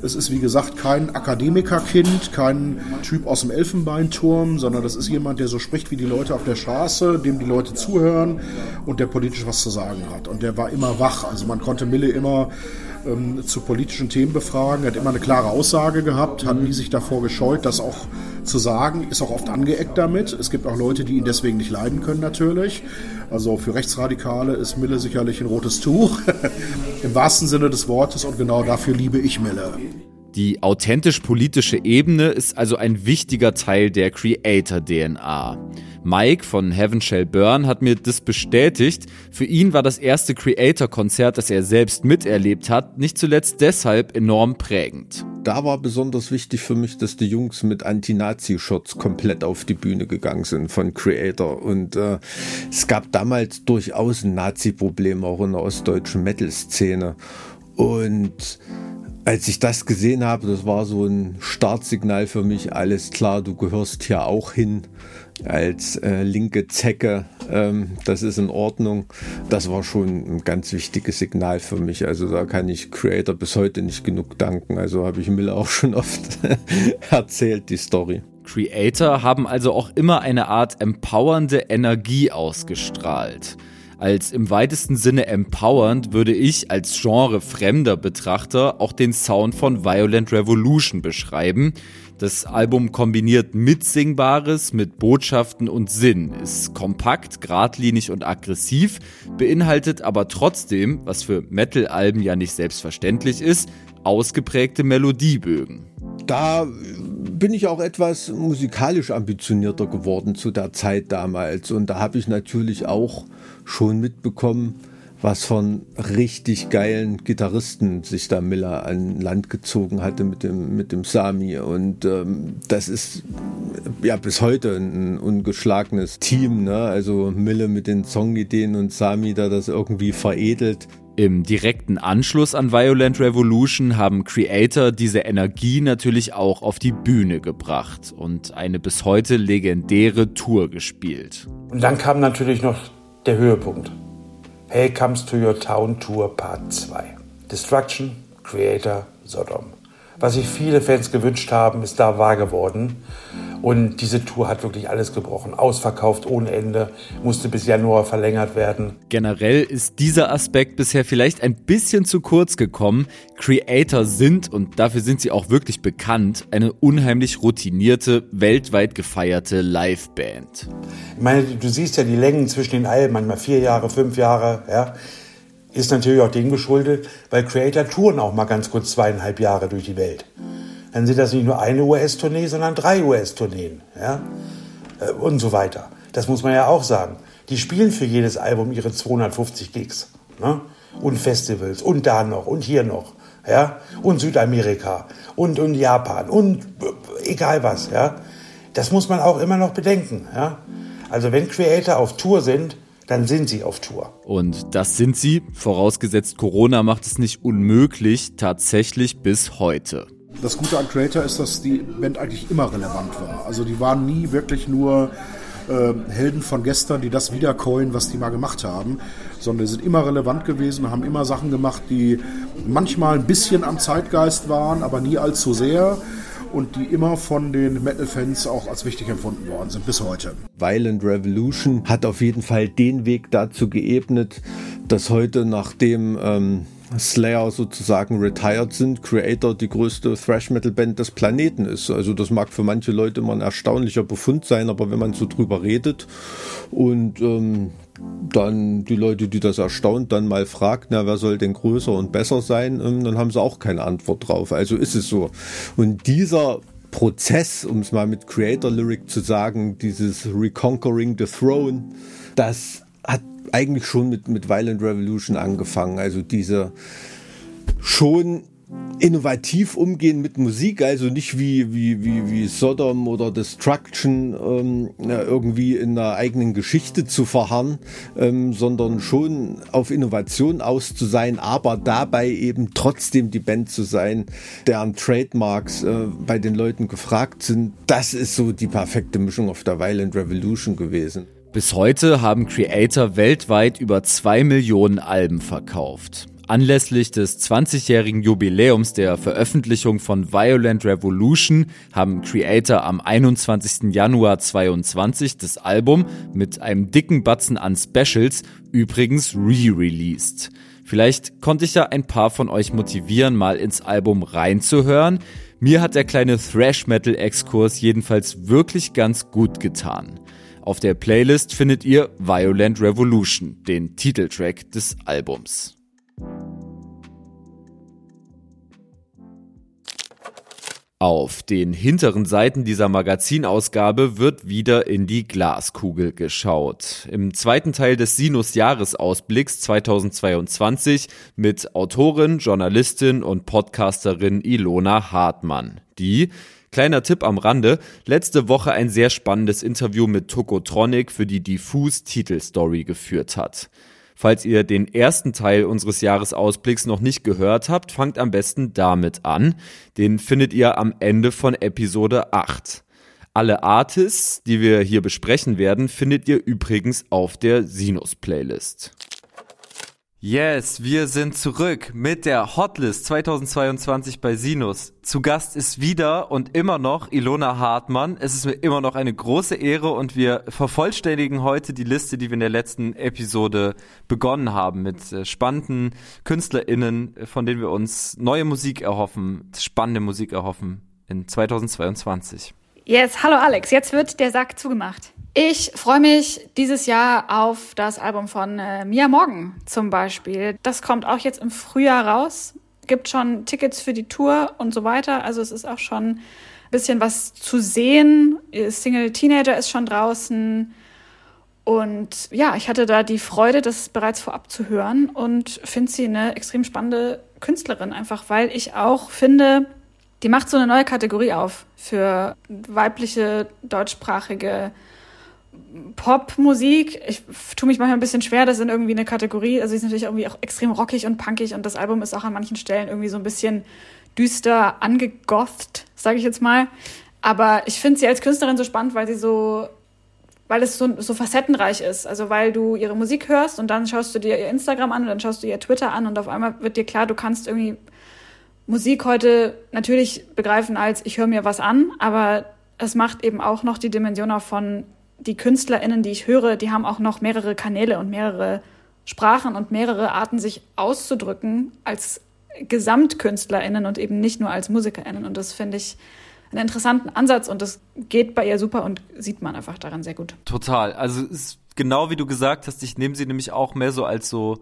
Es ist wie gesagt kein Akademikerkind, kein Typ aus dem Elfenbeinturm, sondern das ist jemand, der so spricht wie die Leute auf der Straße, dem die Leute zuhören und der politisch was zu sagen hat. Und der war immer wach. Also man konnte Mille immer ähm, zu politischen Themen befragen. Hat immer eine klare Aussage gehabt, hat nie sich davor gescheut, das auch zu sagen, ist auch oft angeeckt damit. Es gibt auch Leute, die ihn deswegen nicht leiden können, natürlich. Also für Rechtsradikale ist Mille sicherlich ein rotes Tuch, im wahrsten Sinne des Wortes, und genau dafür liebe ich Mille. Die authentisch-politische Ebene ist also ein wichtiger Teil der Creator-DNA. Mike von Heaven Shall Burn hat mir das bestätigt. Für ihn war das erste Creator-Konzert, das er selbst miterlebt hat, nicht zuletzt deshalb enorm prägend. Da war besonders wichtig für mich, dass die Jungs mit Anti-Nazi-Shots komplett auf die Bühne gegangen sind von Creator. Und äh, es gab damals durchaus ein Nazi-Problem auch in der ostdeutschen Metal-Szene. Und als ich das gesehen habe, das war so ein Startsignal für mich, alles klar, du gehörst hier auch hin als äh, linke Zecke, ähm, das ist in Ordnung. Das war schon ein ganz wichtiges Signal für mich. Also da kann ich Creator bis heute nicht genug danken. Also habe ich Miller auch schon oft erzählt, die Story. Creator haben also auch immer eine Art empowernde Energie ausgestrahlt. Als im weitesten Sinne empowernd würde ich als Genre fremder Betrachter auch den Sound von Violent Revolution beschreiben. Das Album kombiniert Mitsingbares mit Botschaften und Sinn, ist kompakt, geradlinig und aggressiv, beinhaltet aber trotzdem, was für Metal-Alben ja nicht selbstverständlich ist, ausgeprägte Melodiebögen. Da bin ich auch etwas musikalisch ambitionierter geworden zu der Zeit damals und da habe ich natürlich auch schon mitbekommen, was von richtig geilen Gitarristen sich da Miller an Land gezogen hatte mit dem, mit dem Sami. Und ähm, das ist ja bis heute ein ungeschlagenes Team. Ne? Also Mille mit den Songideen und Sami da das irgendwie veredelt. Im direkten Anschluss an Violent Revolution haben Creator diese Energie natürlich auch auf die Bühne gebracht und eine bis heute legendäre Tour gespielt. Und dann kam natürlich noch der Höhepunkt. Hey Comes to Your Town Tour Part 2. Destruction, Creator, Sodom. Was sich viele Fans gewünscht haben, ist da wahr geworden. Und diese Tour hat wirklich alles gebrochen. Ausverkauft ohne Ende, musste bis Januar verlängert werden. Generell ist dieser Aspekt bisher vielleicht ein bisschen zu kurz gekommen. Creator sind, und dafür sind sie auch wirklich bekannt, eine unheimlich routinierte, weltweit gefeierte Liveband. Ich meine, du siehst ja die Längen zwischen den Alben, manchmal vier Jahre, fünf Jahre, ja ist natürlich auch dem geschuldet, weil Creator touren auch mal ganz kurz zweieinhalb Jahre durch die Welt. Dann sind das nicht nur eine US-Tournee, sondern drei US-Tourneen. Ja? Äh, und so weiter. Das muss man ja auch sagen. Die spielen für jedes Album ihre 250 Gigs. Ne? Und Festivals und da noch und hier noch. Ja? Und Südamerika und, und Japan und äh, egal was. Ja? Das muss man auch immer noch bedenken. Ja? Also wenn Creator auf Tour sind, dann sind sie auf Tour. Und das sind sie, vorausgesetzt Corona macht es nicht unmöglich, tatsächlich bis heute. Das Gute an Creator ist, dass die Band eigentlich immer relevant war. Also die waren nie wirklich nur äh, Helden von gestern, die das wiedercoin, was die mal gemacht haben, sondern die sind immer relevant gewesen, haben immer Sachen gemacht, die manchmal ein bisschen am Zeitgeist waren, aber nie allzu sehr und die immer von den Metal-Fans auch als wichtig empfunden worden sind bis heute. Violent Revolution hat auf jeden Fall den Weg dazu geebnet, dass heute, nachdem ähm, Slayer sozusagen retired sind, Creator die größte Thrash-Metal-Band des Planeten ist. Also das mag für manche Leute immer ein erstaunlicher Befund sein, aber wenn man so drüber redet und ähm, dann die Leute, die das erstaunt, dann mal fragt, na, wer soll denn größer und besser sein, ähm, dann haben sie auch keine Antwort drauf. Also ist es so. Und dieser Prozess, um es mal mit Creator Lyric zu sagen, dieses Reconquering the Throne, das hat eigentlich schon mit, mit Violent Revolution angefangen. Also diese schon innovativ umgehen mit Musik, also nicht wie, wie, wie, wie Sodom oder Destruction ähm, irgendwie in einer eigenen Geschichte zu verharren, ähm, sondern schon auf Innovation aus zu sein, aber dabei eben trotzdem die Band zu sein, deren Trademarks äh, bei den Leuten gefragt sind. Das ist so die perfekte Mischung auf der Violent Revolution gewesen. Bis heute haben Creator weltweit über zwei Millionen Alben verkauft. Anlässlich des 20-jährigen Jubiläums der Veröffentlichung von Violent Revolution haben Creator am 21. Januar 22 das Album mit einem dicken Batzen an Specials übrigens re-released. Vielleicht konnte ich ja ein paar von euch motivieren, mal ins Album reinzuhören. Mir hat der kleine Thrash-Metal-Exkurs jedenfalls wirklich ganz gut getan. Auf der Playlist findet ihr Violent Revolution, den Titeltrack des Albums. Auf den hinteren Seiten dieser Magazinausgabe wird wieder in die Glaskugel geschaut. Im zweiten Teil des Sinus Jahresausblicks 2022 mit Autorin, Journalistin und Podcasterin Ilona Hartmann, die Kleiner Tipp am Rande, letzte Woche ein sehr spannendes Interview mit Tokotronic für die Diffus Titelstory geführt hat. Falls ihr den ersten Teil unseres Jahresausblicks noch nicht gehört habt, fangt am besten damit an. Den findet ihr am Ende von Episode 8. Alle Artists, die wir hier besprechen werden, findet ihr übrigens auf der Sinus-Playlist. Yes, wir sind zurück mit der Hotlist 2022 bei Sinus. Zu Gast ist wieder und immer noch Ilona Hartmann. Es ist mir immer noch eine große Ehre und wir vervollständigen heute die Liste, die wir in der letzten Episode begonnen haben mit äh, spannenden KünstlerInnen, von denen wir uns neue Musik erhoffen, spannende Musik erhoffen in 2022. Yes, hallo Alex, jetzt wird der Sack zugemacht. Ich freue mich dieses Jahr auf das Album von äh, Mia Morgan zum Beispiel. Das kommt auch jetzt im Frühjahr raus. Gibt schon Tickets für die Tour und so weiter. Also es ist auch schon ein bisschen was zu sehen. Single Teenager ist schon draußen. Und ja, ich hatte da die Freude, das bereits vorab zu hören und finde sie eine extrem spannende Künstlerin, einfach weil ich auch finde, die macht so eine neue Kategorie auf für weibliche deutschsprachige Popmusik. Ich tue mich manchmal ein bisschen schwer, das in irgendwie eine Kategorie. Also sie ist natürlich irgendwie auch extrem rockig und punkig und das Album ist auch an manchen Stellen irgendwie so ein bisschen düster angegotht, sage ich jetzt mal. Aber ich finde sie als Künstlerin so spannend, weil sie so, weil es so, so facettenreich ist. Also weil du ihre Musik hörst und dann schaust du dir ihr Instagram an und dann schaust du ihr Twitter an und auf einmal wird dir klar, du kannst irgendwie Musik heute natürlich begreifen als ich höre mir was an, aber es macht eben auch noch die Dimension auf von die KünstlerInnen, die ich höre, die haben auch noch mehrere Kanäle und mehrere Sprachen und mehrere Arten, sich auszudrücken als GesamtkünstlerInnen und eben nicht nur als MusikerInnen. Und das finde ich einen interessanten Ansatz und das geht bei ihr super und sieht man einfach daran sehr gut. Total. Also ist genau wie du gesagt hast, ich nehme sie nämlich auch mehr so als so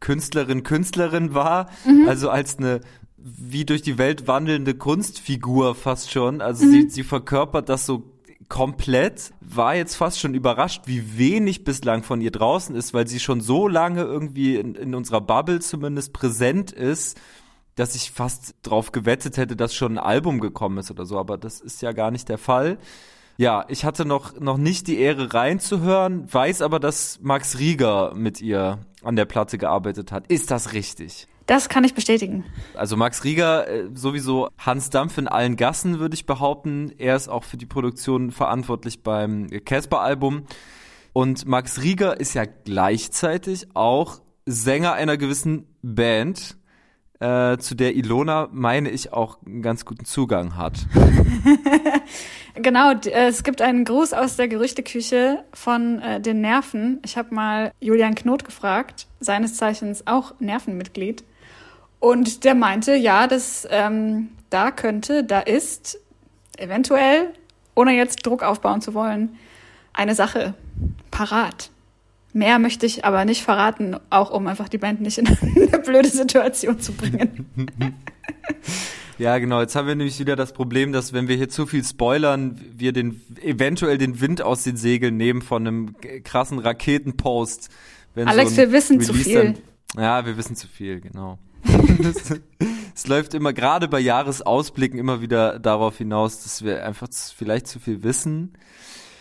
Künstlerin, Künstlerin wahr, mhm. also als eine wie durch die Welt wandelnde Kunstfigur fast schon. Also mhm. sie, sie verkörpert das so komplett, war jetzt fast schon überrascht, wie wenig bislang von ihr draußen ist, weil sie schon so lange irgendwie in, in unserer Bubble zumindest präsent ist, dass ich fast drauf gewettet hätte, dass schon ein Album gekommen ist oder so, aber das ist ja gar nicht der Fall. Ja, ich hatte noch, noch nicht die Ehre reinzuhören, weiß aber, dass Max Rieger mit ihr an der Platte gearbeitet hat. Ist das richtig? Das kann ich bestätigen. Also Max Rieger, äh, sowieso Hans Dampf in allen Gassen, würde ich behaupten. Er ist auch für die Produktion verantwortlich beim Casper-Album. Und Max Rieger ist ja gleichzeitig auch Sänger einer gewissen Band, äh, zu der Ilona, meine ich, auch einen ganz guten Zugang hat. genau, äh, es gibt einen Gruß aus der Gerüchteküche von äh, den Nerven. Ich habe mal Julian Knot gefragt, seines Zeichens auch Nervenmitglied. Und der meinte, ja, das ähm, da könnte, da ist eventuell, ohne jetzt Druck aufbauen zu wollen, eine Sache parat. Mehr möchte ich aber nicht verraten, auch um einfach die Band nicht in eine blöde Situation zu bringen. Ja, genau. Jetzt haben wir nämlich wieder das Problem, dass wenn wir hier zu viel spoilern, wir den eventuell den Wind aus den Segeln nehmen von einem krassen Raketenpost. Alex, so wir wissen Release zu viel. Dann, ja, wir wissen zu viel, genau. es läuft immer, gerade bei Jahresausblicken, immer wieder darauf hinaus, dass wir einfach vielleicht zu viel wissen.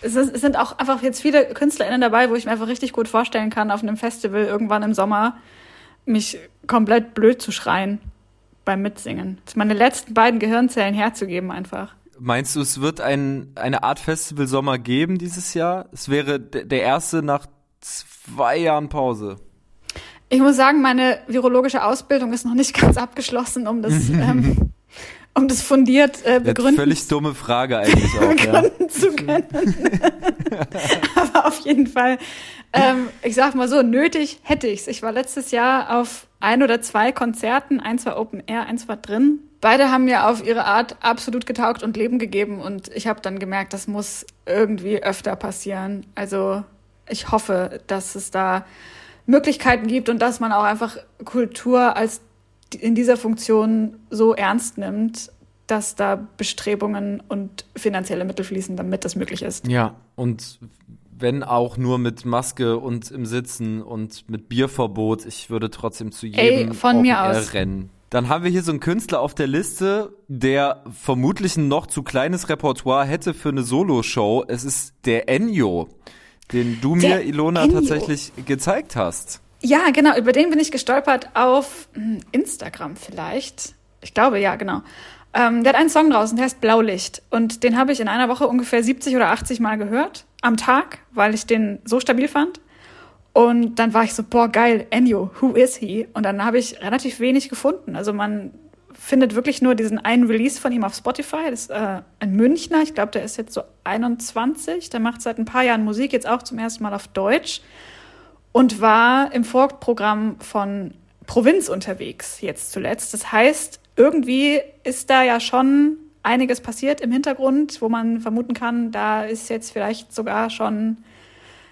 Es, ist, es sind auch einfach jetzt viele KünstlerInnen dabei, wo ich mir einfach richtig gut vorstellen kann, auf einem Festival irgendwann im Sommer mich komplett blöd zu schreien beim Mitsingen. Meine letzten beiden Gehirnzellen herzugeben einfach. Meinst du, es wird ein, eine Art Festival Sommer geben dieses Jahr? Es wäre der erste nach zwei Jahren Pause. Ich muss sagen, meine virologische Ausbildung ist noch nicht ganz abgeschlossen, um das, ähm, um das fundiert äh, begründen. Völlig dumme Frage eigentlich auch. begründen ja. zu können. Aber auf jeden Fall, ähm, ich sag mal so, nötig hätte ich's. Ich war letztes Jahr auf ein oder zwei Konzerten, eins war Open Air, eins war drin. Beide haben mir auf ihre Art absolut getaugt und Leben gegeben und ich habe dann gemerkt, das muss irgendwie öfter passieren. Also ich hoffe, dass es da Möglichkeiten gibt und dass man auch einfach Kultur als in dieser Funktion so ernst nimmt, dass da Bestrebungen und finanzielle Mittel fließen, damit das möglich ist. Ja, und wenn auch nur mit Maske und im Sitzen und mit Bierverbot, ich würde trotzdem zu jedem Ey, von mir aus. rennen. Dann haben wir hier so einen Künstler auf der Liste, der vermutlich ein noch zu kleines Repertoire hätte für eine Soloshow. Es ist der Enyo den du mir, Ilona, Ennio. tatsächlich gezeigt hast. Ja, genau, über den bin ich gestolpert auf hm, Instagram vielleicht. Ich glaube, ja, genau. Ähm, der hat einen Song draußen, der heißt Blaulicht. Und den habe ich in einer Woche ungefähr 70 oder 80 Mal gehört am Tag, weil ich den so stabil fand. Und dann war ich so, boah, geil, Ennio, who is he? Und dann habe ich relativ wenig gefunden. Also man findet wirklich nur diesen einen Release von ihm auf Spotify. Das ist äh, ein Münchner, ich glaube, der ist jetzt so 21. Der macht seit ein paar Jahren Musik, jetzt auch zum ersten Mal auf Deutsch. Und war im Vorprogramm von Provinz unterwegs, jetzt zuletzt. Das heißt, irgendwie ist da ja schon einiges passiert im Hintergrund, wo man vermuten kann, da ist jetzt vielleicht sogar schon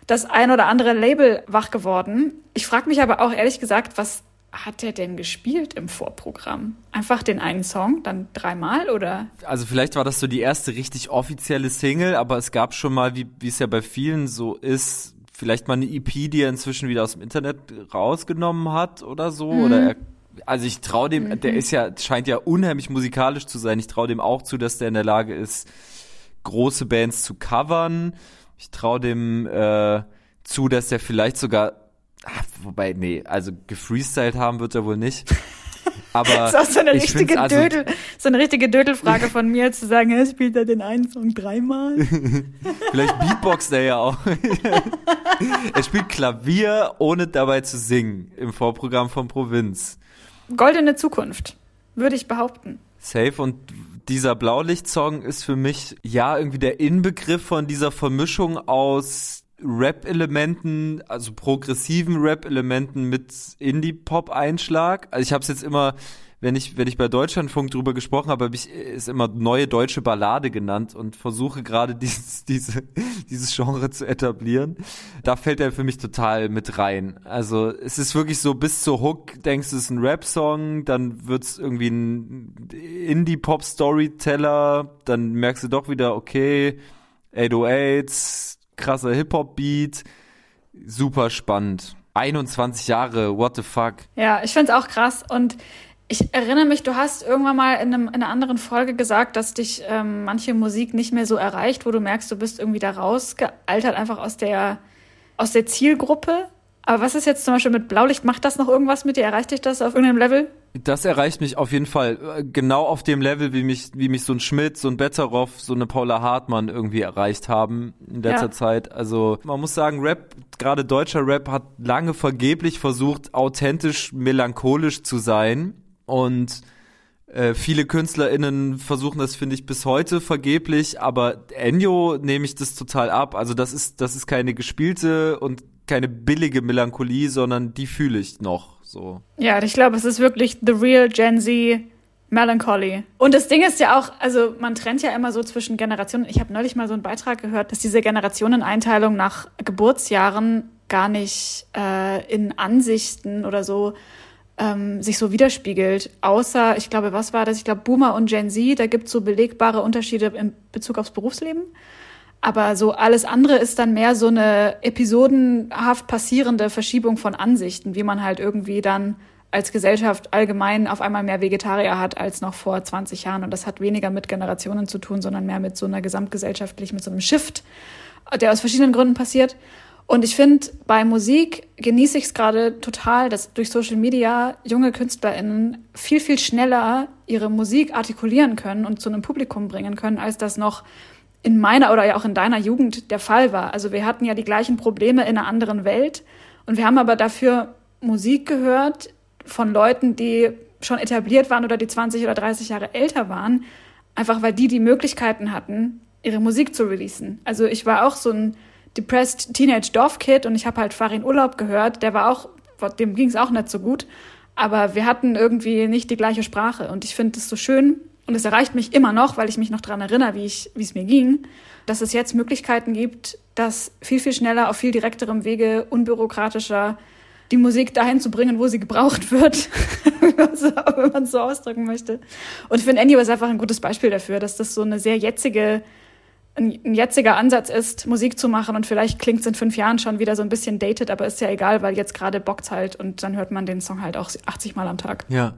das ein oder andere Label wach geworden. Ich frage mich aber auch ehrlich gesagt, was hat er denn gespielt im Vorprogramm? Einfach den einen Song, dann dreimal oder? Also vielleicht war das so die erste richtig offizielle Single, aber es gab schon mal, wie, wie es ja bei vielen so ist, vielleicht mal eine EP, die er inzwischen wieder aus dem Internet rausgenommen hat oder so. Mhm. Oder er, also ich traue dem, mhm. der ist ja, scheint ja unheimlich musikalisch zu sein. Ich traue dem auch zu, dass der in der Lage ist, große Bands zu covern. Ich traue dem äh, zu, dass der vielleicht sogar Ach, wobei, nee, also gefreestylt haben wird er wohl nicht. Aber das ist auch so eine richtige also, Dödel, so eine richtige Dödelfrage von mir zu sagen, er spielt er den einen Song dreimal? Vielleicht beatboxt er ja auch. er spielt Klavier, ohne dabei zu singen, im Vorprogramm von Provinz. Goldene Zukunft, würde ich behaupten. Safe und dieser Blaulicht-Song ist für mich ja irgendwie der Inbegriff von dieser Vermischung aus Rap-Elementen, also progressiven Rap-Elementen mit Indie-Pop-Einschlag. Also ich habe es jetzt immer, wenn ich wenn ich bei Deutschlandfunk drüber gesprochen habe, habe ich es immer neue deutsche Ballade genannt und versuche gerade dieses diese dieses Genre zu etablieren. Da fällt er für mich total mit rein. Also es ist wirklich so bis zur Hook denkst du es ist ein Rap-Song, dann wird's irgendwie ein Indie-Pop-Storyteller, dann merkst du doch wieder okay 808s krasser Hip-Hop-Beat, super spannend. 21 Jahre, what the fuck. Ja, ich find's auch krass und ich erinnere mich, du hast irgendwann mal in, einem, in einer anderen Folge gesagt, dass dich ähm, manche Musik nicht mehr so erreicht, wo du merkst, du bist irgendwie da rausgealtert, einfach aus der, aus der Zielgruppe. Aber was ist jetzt zum Beispiel mit Blaulicht? Macht das noch irgendwas mit dir? Erreicht dich das auf irgendeinem Level? Das erreicht mich auf jeden Fall. Genau auf dem Level, wie mich, wie mich so ein Schmidt, so ein Betteroff, so eine Paula Hartmann irgendwie erreicht haben in letzter ja. Zeit. Also man muss sagen, Rap, gerade deutscher Rap, hat lange vergeblich versucht, authentisch melancholisch zu sein. Und äh, viele KünstlerInnen versuchen das, finde ich, bis heute vergeblich, aber Enyo nehme ich das total ab. Also das ist, das ist keine gespielte und keine billige Melancholie, sondern die fühle ich noch so. Ja, ich glaube, es ist wirklich the real Gen Z Melancholy. Und das Ding ist ja auch, also man trennt ja immer so zwischen Generationen. Ich habe neulich mal so einen Beitrag gehört, dass diese Generationeneinteilung nach Geburtsjahren gar nicht äh, in Ansichten oder so ähm, sich so widerspiegelt. Außer, ich glaube, was war das? Ich glaube, Boomer und Gen Z, da gibt es so belegbare Unterschiede in Bezug aufs Berufsleben. Aber so alles andere ist dann mehr so eine episodenhaft passierende Verschiebung von Ansichten, wie man halt irgendwie dann als Gesellschaft allgemein auf einmal mehr Vegetarier hat als noch vor 20 Jahren. Und das hat weniger mit Generationen zu tun, sondern mehr mit so einer gesamtgesellschaftlich, mit so einem Shift, der aus verschiedenen Gründen passiert. Und ich finde, bei Musik genieße ich es gerade total, dass durch Social Media junge KünstlerInnen viel, viel schneller ihre Musik artikulieren können und zu einem Publikum bringen können, als das noch in meiner oder ja auch in deiner Jugend der Fall war. Also wir hatten ja die gleichen Probleme in einer anderen Welt und wir haben aber dafür Musik gehört von Leuten, die schon etabliert waren oder die 20 oder 30 Jahre älter waren, einfach weil die die Möglichkeiten hatten, ihre Musik zu releasen. Also ich war auch so ein Depressed Teenage Dorf Kid und ich habe halt Farin Urlaub gehört, der war auch, dem ging es auch nicht so gut, aber wir hatten irgendwie nicht die gleiche Sprache und ich finde es so schön und es erreicht mich immer noch, weil ich mich noch daran erinnere, wie ich, wie es mir ging, dass es jetzt Möglichkeiten gibt, das viel, viel schneller, auf viel direkterem Wege, unbürokratischer die Musik dahin zu bringen, wo sie gebraucht wird, wenn man es so ausdrücken möchte. Und ich finde, Andy ist einfach ein gutes Beispiel dafür, dass das so eine sehr jetzige ein, ein jetziger Ansatz ist, Musik zu machen und vielleicht klingt es in fünf Jahren schon wieder so ein bisschen dated, aber ist ja egal, weil jetzt gerade bockt's halt und dann hört man den Song halt auch 80 Mal am Tag. Ja.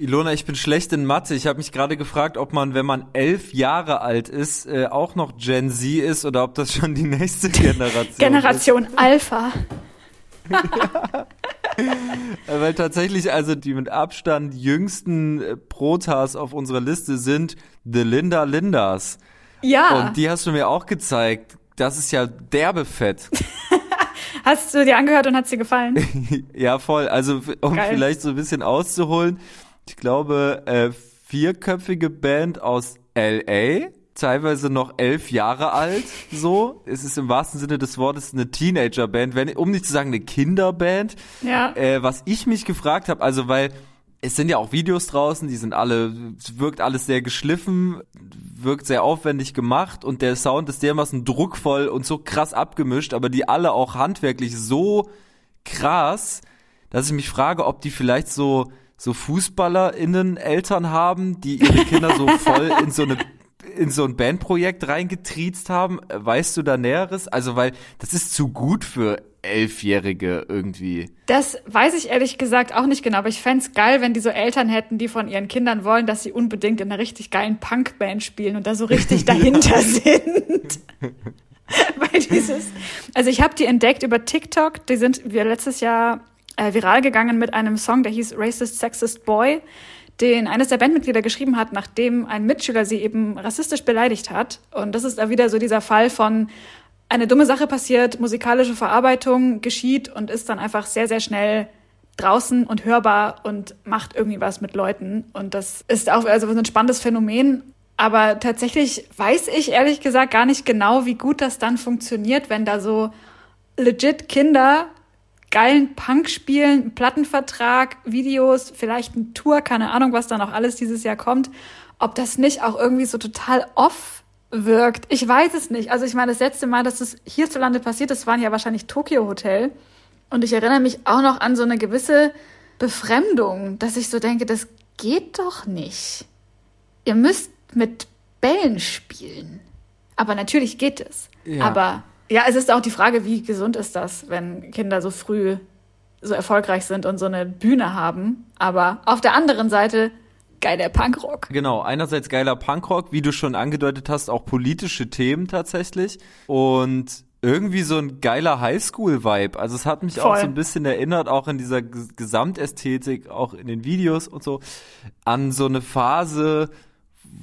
Ilona, ich bin schlecht in Mathe. Ich habe mich gerade gefragt, ob man, wenn man elf Jahre alt ist, äh, auch noch Gen Z ist oder ob das schon die nächste Generation Generation ist. Alpha. ja. Weil tatsächlich also die mit Abstand jüngsten äh, Protas auf unserer Liste sind The Linda Lindas. Ja. Und die hast du mir auch gezeigt. Das ist ja derbe fett. Hast du dir angehört und hat's dir gefallen? ja, voll. Also um Geil. vielleicht so ein bisschen auszuholen. Ich glaube, äh, vierköpfige Band aus LA, teilweise noch elf Jahre alt, so. Es ist im wahrsten Sinne des Wortes eine Teenager-Band, wenn, um nicht zu sagen eine Kinderband. Ja. Äh, was ich mich gefragt habe, also weil es sind ja auch Videos draußen, die sind alle, wirkt alles sehr geschliffen, wirkt sehr aufwendig gemacht und der Sound ist dermaßen druckvoll und so krass abgemischt, aber die alle auch handwerklich so krass, dass ich mich frage, ob die vielleicht so, so FußballerInnen Eltern haben, die ihre Kinder so voll in so eine in so ein Bandprojekt reingetriezt haben. Weißt du da Näheres? Also, weil das ist zu gut für Elfjährige irgendwie. Das weiß ich ehrlich gesagt auch nicht genau, aber ich fände geil, wenn die so Eltern hätten, die von ihren Kindern wollen, dass sie unbedingt in einer richtig geilen Punkband spielen und da so richtig dahinter sind. Weil dieses, also ich habe die entdeckt über TikTok, die sind wir letztes Jahr äh, viral gegangen mit einem Song, der hieß Racist Sexist Boy, den eines der Bandmitglieder geschrieben hat, nachdem ein Mitschüler sie eben rassistisch beleidigt hat. Und das ist da wieder so dieser Fall von eine dumme Sache passiert, musikalische Verarbeitung geschieht und ist dann einfach sehr, sehr schnell draußen und hörbar und macht irgendwie was mit Leuten. Und das ist auch also ein spannendes Phänomen. Aber tatsächlich weiß ich ehrlich gesagt gar nicht genau, wie gut das dann funktioniert, wenn da so legit Kinder geilen Punk spielen, Plattenvertrag, Videos, vielleicht ein Tour, keine Ahnung, was da noch alles dieses Jahr kommt. Ob das nicht auch irgendwie so total off wirkt. Ich weiß es nicht. Also ich meine, das letzte Mal, dass das hierzulande passiert ist, waren ja wahrscheinlich Tokyo Hotel. Und ich erinnere mich auch noch an so eine gewisse Befremdung, dass ich so denke, das geht doch nicht. Ihr müsst mit Bällen spielen. Aber natürlich geht es. Ja. Aber ja, es ist auch die Frage, wie gesund ist das, wenn Kinder so früh so erfolgreich sind und so eine Bühne haben. Aber auf der anderen Seite geiler Punkrock. Genau, einerseits geiler Punkrock, wie du schon angedeutet hast, auch politische Themen tatsächlich und irgendwie so ein geiler Highschool-Vibe. Also es hat mich Voll. auch so ein bisschen erinnert, auch in dieser Gesamtästhetik, auch in den Videos und so, an so eine Phase,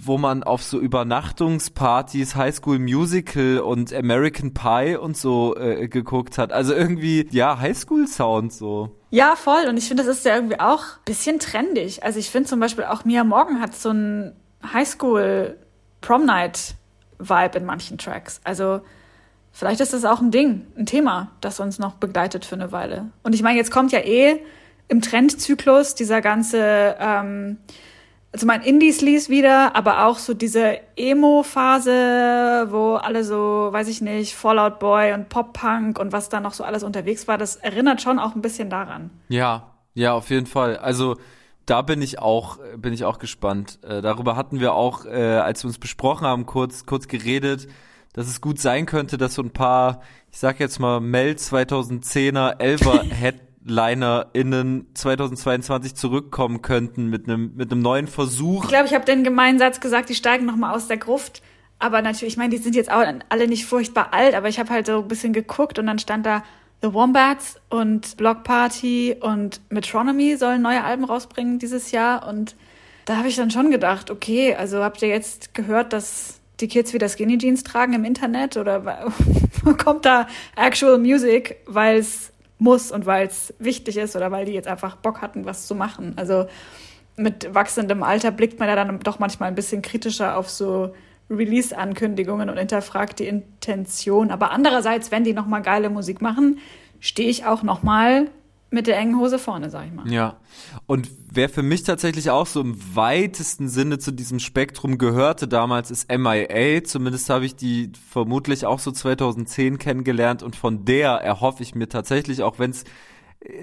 wo man auf so Übernachtungspartys High School Musical und American Pie und so äh, geguckt hat. Also irgendwie, ja, High School Sound so. Ja, voll. Und ich finde, das ist ja irgendwie auch bisschen trendig. Also ich finde zum Beispiel auch Mia Morgan hat so ein High School Prom Night Vibe in manchen Tracks. Also vielleicht ist das auch ein Ding, ein Thema, das uns noch begleitet für eine Weile. Und ich meine, jetzt kommt ja eh im Trendzyklus dieser ganze ähm, also mein Indies ließ wieder, aber auch so diese Emo-Phase, wo alle so, weiß ich nicht, Fallout Boy und Pop-Punk und was da noch so alles unterwegs war, das erinnert schon auch ein bisschen daran. Ja, ja, auf jeden Fall. Also da bin ich auch, bin ich auch gespannt. Äh, darüber hatten wir auch, äh, als wir uns besprochen haben, kurz, kurz geredet, dass es gut sein könnte, dass so ein paar, ich sag jetzt mal, Mel 2010er, 11er Head HeadlinerInnen 2022 zurückkommen könnten mit einem mit einem neuen Versuch. Ich glaube, ich habe den gemeinen Satz gesagt, die steigen nochmal aus der Gruft. Aber natürlich, ich meine, die sind jetzt auch alle nicht furchtbar alt, aber ich habe halt so ein bisschen geguckt und dann stand da The Wombats und Block Party und Metronomy sollen neue Alben rausbringen dieses Jahr und da habe ich dann schon gedacht, okay, also habt ihr jetzt gehört, dass die Kids wieder Skinny Jeans tragen im Internet oder kommt da actual Music, weil es muss und weil es wichtig ist oder weil die jetzt einfach Bock hatten, was zu machen. Also mit wachsendem Alter blickt man ja dann doch manchmal ein bisschen kritischer auf so Release-Ankündigungen und hinterfragt die Intention. Aber andererseits, wenn die nochmal geile Musik machen, stehe ich auch nochmal mit der engen Hose vorne, sag ich mal. Ja. Und wer für mich tatsächlich auch so im weitesten Sinne zu diesem Spektrum gehörte damals, ist MIA. Zumindest habe ich die vermutlich auch so 2010 kennengelernt und von der erhoffe ich mir tatsächlich, auch wenn es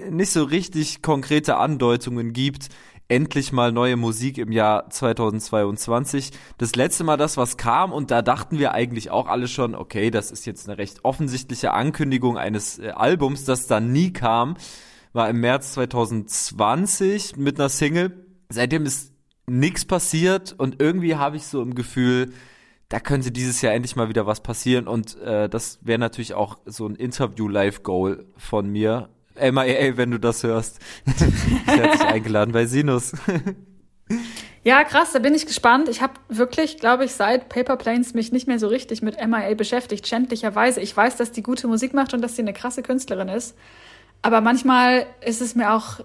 nicht so richtig konkrete Andeutungen gibt, endlich mal neue Musik im Jahr 2022. Das letzte Mal das, was kam, und da dachten wir eigentlich auch alle schon, okay, das ist jetzt eine recht offensichtliche Ankündigung eines äh, Albums, das dann nie kam, war im März 2020 mit einer Single. Seitdem ist nichts passiert und irgendwie habe ich so im Gefühl, da könnte dieses Jahr endlich mal wieder was passieren und äh, das wäre natürlich auch so ein Interview-Live-Goal von mir, MIA, wenn du das hörst. Herzlich eingeladen bei Sinus. Ja, krass, da bin ich gespannt. Ich habe wirklich, glaube ich, seit Paper Planes mich nicht mehr so richtig mit MIA beschäftigt, schändlicherweise. Ich weiß, dass die gute Musik macht und dass sie eine krasse Künstlerin ist. Aber manchmal ist es mir auch,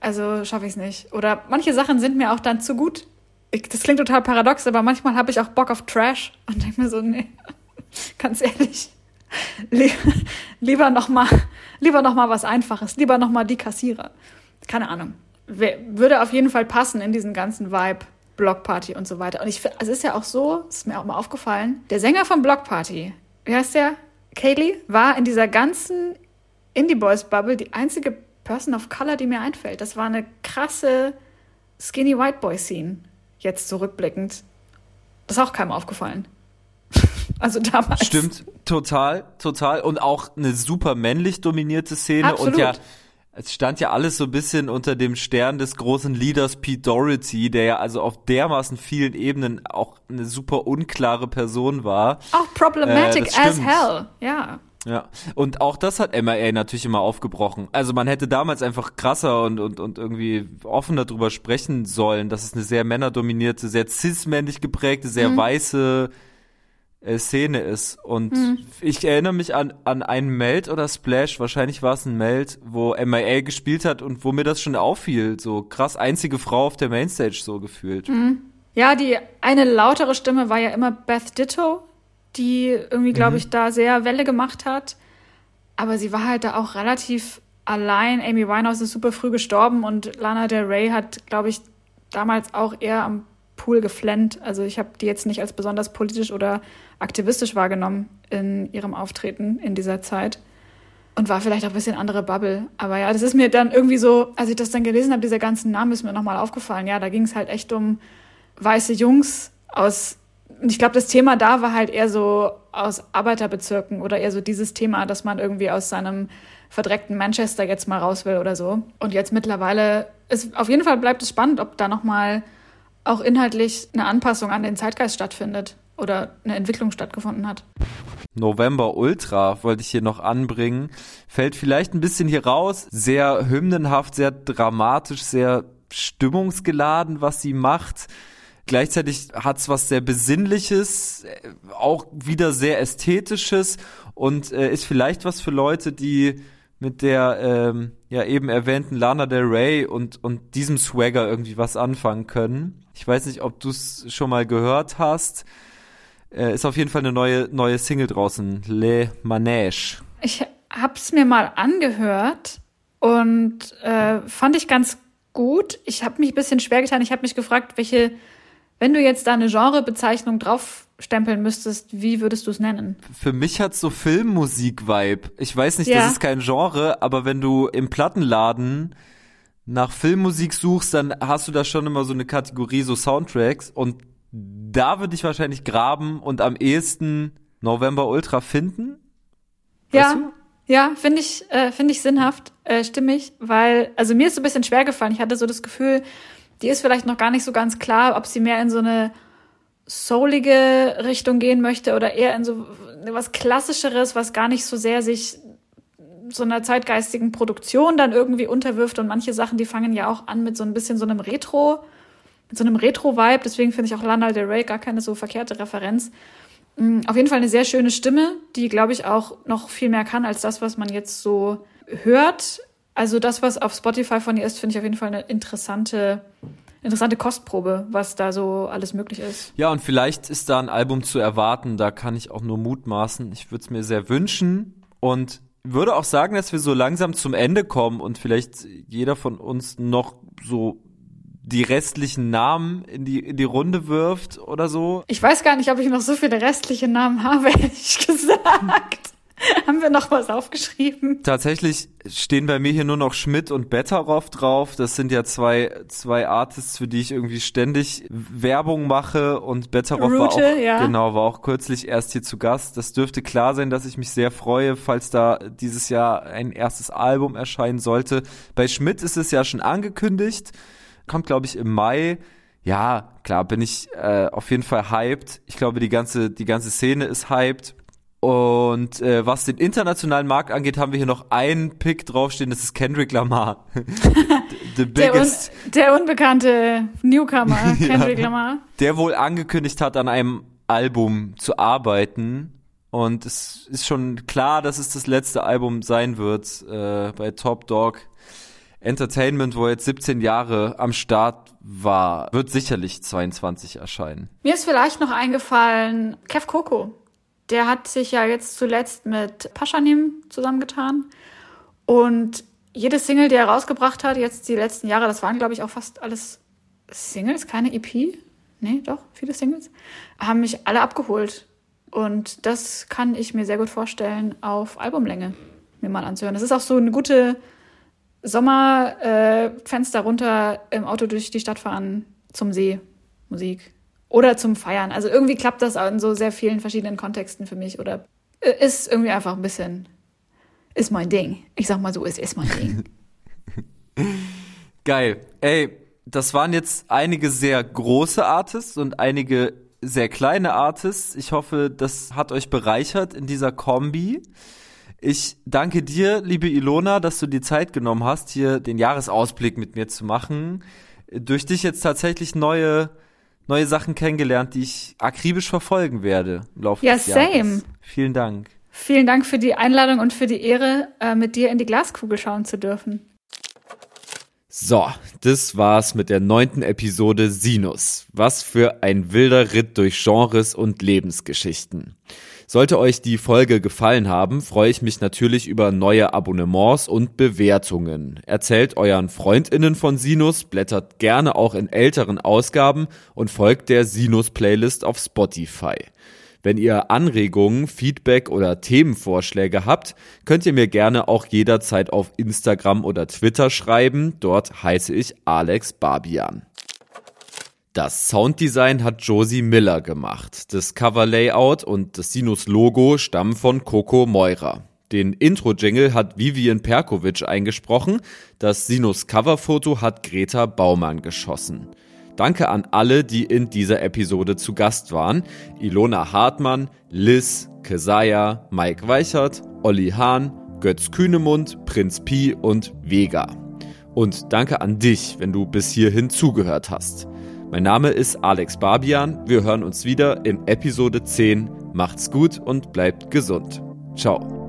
also schaffe ich es nicht. Oder manche Sachen sind mir auch dann zu gut. Ich, das klingt total paradox, aber manchmal habe ich auch Bock auf Trash und denke mir so, nee, ganz ehrlich, lieber noch mal, lieber noch mal was Einfaches, lieber noch mal die Kassierer. Keine Ahnung. Würde auf jeden Fall passen in diesen ganzen Vibe, Blockparty und so weiter. Und ich, es ist ja auch so, ist mir auch mal aufgefallen, der Sänger von Blockparty, wie heißt der? Kaylee, war in dieser ganzen Indie Boys Bubble die einzige Person of Color, die mir einfällt. Das war eine krasse Skinny White Boy Scene. Jetzt zurückblickend. Das ist auch keinem aufgefallen. Also damals. Stimmt, total, total. Und auch eine super männlich dominierte Szene. Absolut. Und ja, es stand ja alles so ein bisschen unter dem Stern des großen Leaders Pete Doherty, der ja also auf dermaßen vielen Ebenen auch eine super unklare Person war. Auch problematic äh, as hell, ja. Ja, und auch das hat MIA natürlich immer aufgebrochen. Also man hätte damals einfach krasser und, und, und irgendwie offener drüber sprechen sollen, dass es eine sehr männerdominierte, sehr cis-männlich geprägte, sehr mhm. weiße äh, Szene ist. Und hm. ich erinnere mich an, an einen Meld oder Splash, wahrscheinlich war es ein Meld, wo MIA gespielt hat und wo mir das schon auffiel. So krass einzige Frau auf der Mainstage so gefühlt. Mhm. Ja, die eine lautere Stimme war ja immer Beth Ditto, die irgendwie, glaube mhm. ich, da sehr Welle gemacht hat. Aber sie war halt da auch relativ allein. Amy Winehouse ist super früh gestorben und Lana Del Rey hat, glaube ich, damals auch eher am Pool geflennt. Also ich habe die jetzt nicht als besonders politisch oder aktivistisch wahrgenommen in ihrem Auftreten in dieser Zeit. Und war vielleicht auch ein bisschen andere Bubble. Aber ja, das ist mir dann irgendwie so, als ich das dann gelesen habe, dieser ganzen Namen ist mir nochmal aufgefallen. Ja, da ging es halt echt um weiße Jungs aus, ich glaube, das Thema da war halt eher so aus Arbeiterbezirken oder eher so dieses Thema, dass man irgendwie aus seinem verdreckten Manchester jetzt mal raus will oder so. Und jetzt mittlerweile ist, auf jeden Fall bleibt es spannend, ob da nochmal auch inhaltlich eine Anpassung an den Zeitgeist stattfindet oder eine Entwicklung stattgefunden hat. November Ultra wollte ich hier noch anbringen. Fällt vielleicht ein bisschen hier raus. Sehr hymnenhaft, sehr dramatisch, sehr stimmungsgeladen, was sie macht. Gleichzeitig hat es was sehr Besinnliches, auch wieder sehr Ästhetisches und äh, ist vielleicht was für Leute, die mit der ähm, ja eben erwähnten Lana Del Rey und, und diesem Swagger irgendwie was anfangen können. Ich weiß nicht, ob du es schon mal gehört hast. Äh, ist auf jeden Fall eine neue, neue Single draußen, Le Manège. Ich hab's mir mal angehört und äh, fand ich ganz gut. Ich habe mich ein bisschen schwer getan. Ich habe mich gefragt, welche, wenn du jetzt da eine Genrebezeichnung draufstempeln müsstest, wie würdest du es nennen? Für mich hat's so Filmmusik-Vibe. Ich weiß nicht, ja. das ist kein Genre, aber wenn du im Plattenladen nach Filmmusik suchst, dann hast du da schon immer so eine Kategorie, so Soundtracks. Und da würde ich wahrscheinlich graben und am ehesten November Ultra finden. Ja, Ja, finde ich, äh, finde ich sinnhaft, äh, stimmig, weil, also mir ist so ein bisschen schwer gefallen. Ich hatte so das Gefühl, die ist vielleicht noch gar nicht so ganz klar, ob sie mehr in so eine soulige Richtung gehen möchte oder eher in so was Klassischeres, was gar nicht so sehr sich so einer zeitgeistigen Produktion dann irgendwie unterwirft und manche Sachen, die fangen ja auch an mit so ein bisschen so einem Retro, mit so einem Retro-Vibe, deswegen finde ich auch Lana Del Rey gar keine so verkehrte Referenz. Mm, auf jeden Fall eine sehr schöne Stimme, die, glaube ich, auch noch viel mehr kann als das, was man jetzt so hört. Also das, was auf Spotify von ihr ist, finde ich auf jeden Fall eine interessante, interessante Kostprobe, was da so alles möglich ist. Ja, und vielleicht ist da ein Album zu erwarten, da kann ich auch nur mutmaßen. Ich würde es mir sehr wünschen und würde auch sagen, dass wir so langsam zum Ende kommen und vielleicht jeder von uns noch so die restlichen Namen in die, in die Runde wirft oder so. Ich weiß gar nicht, ob ich noch so viele restliche Namen habe, ehrlich gesagt. Haben wir noch was aufgeschrieben? Tatsächlich stehen bei mir hier nur noch Schmidt und Betteroff drauf. Das sind ja zwei, zwei Artists, für die ich irgendwie ständig Werbung mache und Betteroff war auch, ja. genau, war auch kürzlich erst hier zu Gast. Das dürfte klar sein, dass ich mich sehr freue, falls da dieses Jahr ein erstes Album erscheinen sollte. Bei Schmidt ist es ja schon angekündigt. Kommt, glaube ich, im Mai ja, klar, bin ich äh, auf jeden Fall hyped. Ich glaube, die ganze, die ganze Szene ist hyped. Und äh, was den internationalen Markt angeht, haben wir hier noch einen Pick draufstehen, das ist Kendrick Lamar. The biggest, der, un der unbekannte Newcomer, Kendrick ja, Lamar. Der wohl angekündigt hat, an einem Album zu arbeiten. Und es ist schon klar, dass es das letzte Album sein wird äh, bei Top Dog Entertainment, wo er jetzt 17 Jahre am Start war, wird sicherlich 22 erscheinen. Mir ist vielleicht noch eingefallen, Kev Coco der hat sich ja jetzt zuletzt mit Paschanim zusammengetan. Und jede Single, die er rausgebracht hat, jetzt die letzten Jahre, das waren, glaube ich, auch fast alles Singles, keine EP. Nee, doch, viele Singles, haben mich alle abgeholt. Und das kann ich mir sehr gut vorstellen, auf Albumlänge mir mal anzuhören. Das ist auch so eine gute Sommerfenster äh, runter im Auto durch die Stadt fahren zum See Musik oder zum Feiern. Also irgendwie klappt das in so sehr vielen verschiedenen Kontexten für mich oder äh, ist irgendwie einfach ein bisschen, ist mein Ding. Ich sag mal so, es ist mein Ding. Geil. Ey, das waren jetzt einige sehr große Artists und einige sehr kleine Artists. Ich hoffe, das hat euch bereichert in dieser Kombi. Ich danke dir, liebe Ilona, dass du die Zeit genommen hast, hier den Jahresausblick mit mir zu machen. Durch dich jetzt tatsächlich neue neue Sachen kennengelernt, die ich akribisch verfolgen werde im Laufe ja, des Jahres. Ja, same. Vielen Dank. Vielen Dank für die Einladung und für die Ehre, äh, mit dir in die Glaskugel schauen zu dürfen. So, das war's mit der neunten Episode Sinus. Was für ein wilder Ritt durch Genres und Lebensgeschichten. Sollte euch die Folge gefallen haben, freue ich mich natürlich über neue Abonnements und Bewertungen. Erzählt euren Freundinnen von Sinus, blättert gerne auch in älteren Ausgaben und folgt der Sinus Playlist auf Spotify. Wenn ihr Anregungen, Feedback oder Themenvorschläge habt, könnt ihr mir gerne auch jederzeit auf Instagram oder Twitter schreiben. Dort heiße ich Alex Barbian. Das Sounddesign hat Josie Miller gemacht. Das Cover-Layout und das Sinus-Logo stammen von Coco Moira. Den Intro-Jingle hat Vivian Perkovic eingesprochen. Das Sinus-Coverfoto hat Greta Baumann geschossen. Danke an alle, die in dieser Episode zu Gast waren. Ilona Hartmann, Liz, Kesaya, Mike Weichert, Olli Hahn, Götz Kühnemund, Prinz Pi und Vega. Und danke an dich, wenn du bis hierhin zugehört hast. Mein Name ist Alex Barbian. Wir hören uns wieder in Episode 10. Macht's gut und bleibt gesund. Ciao.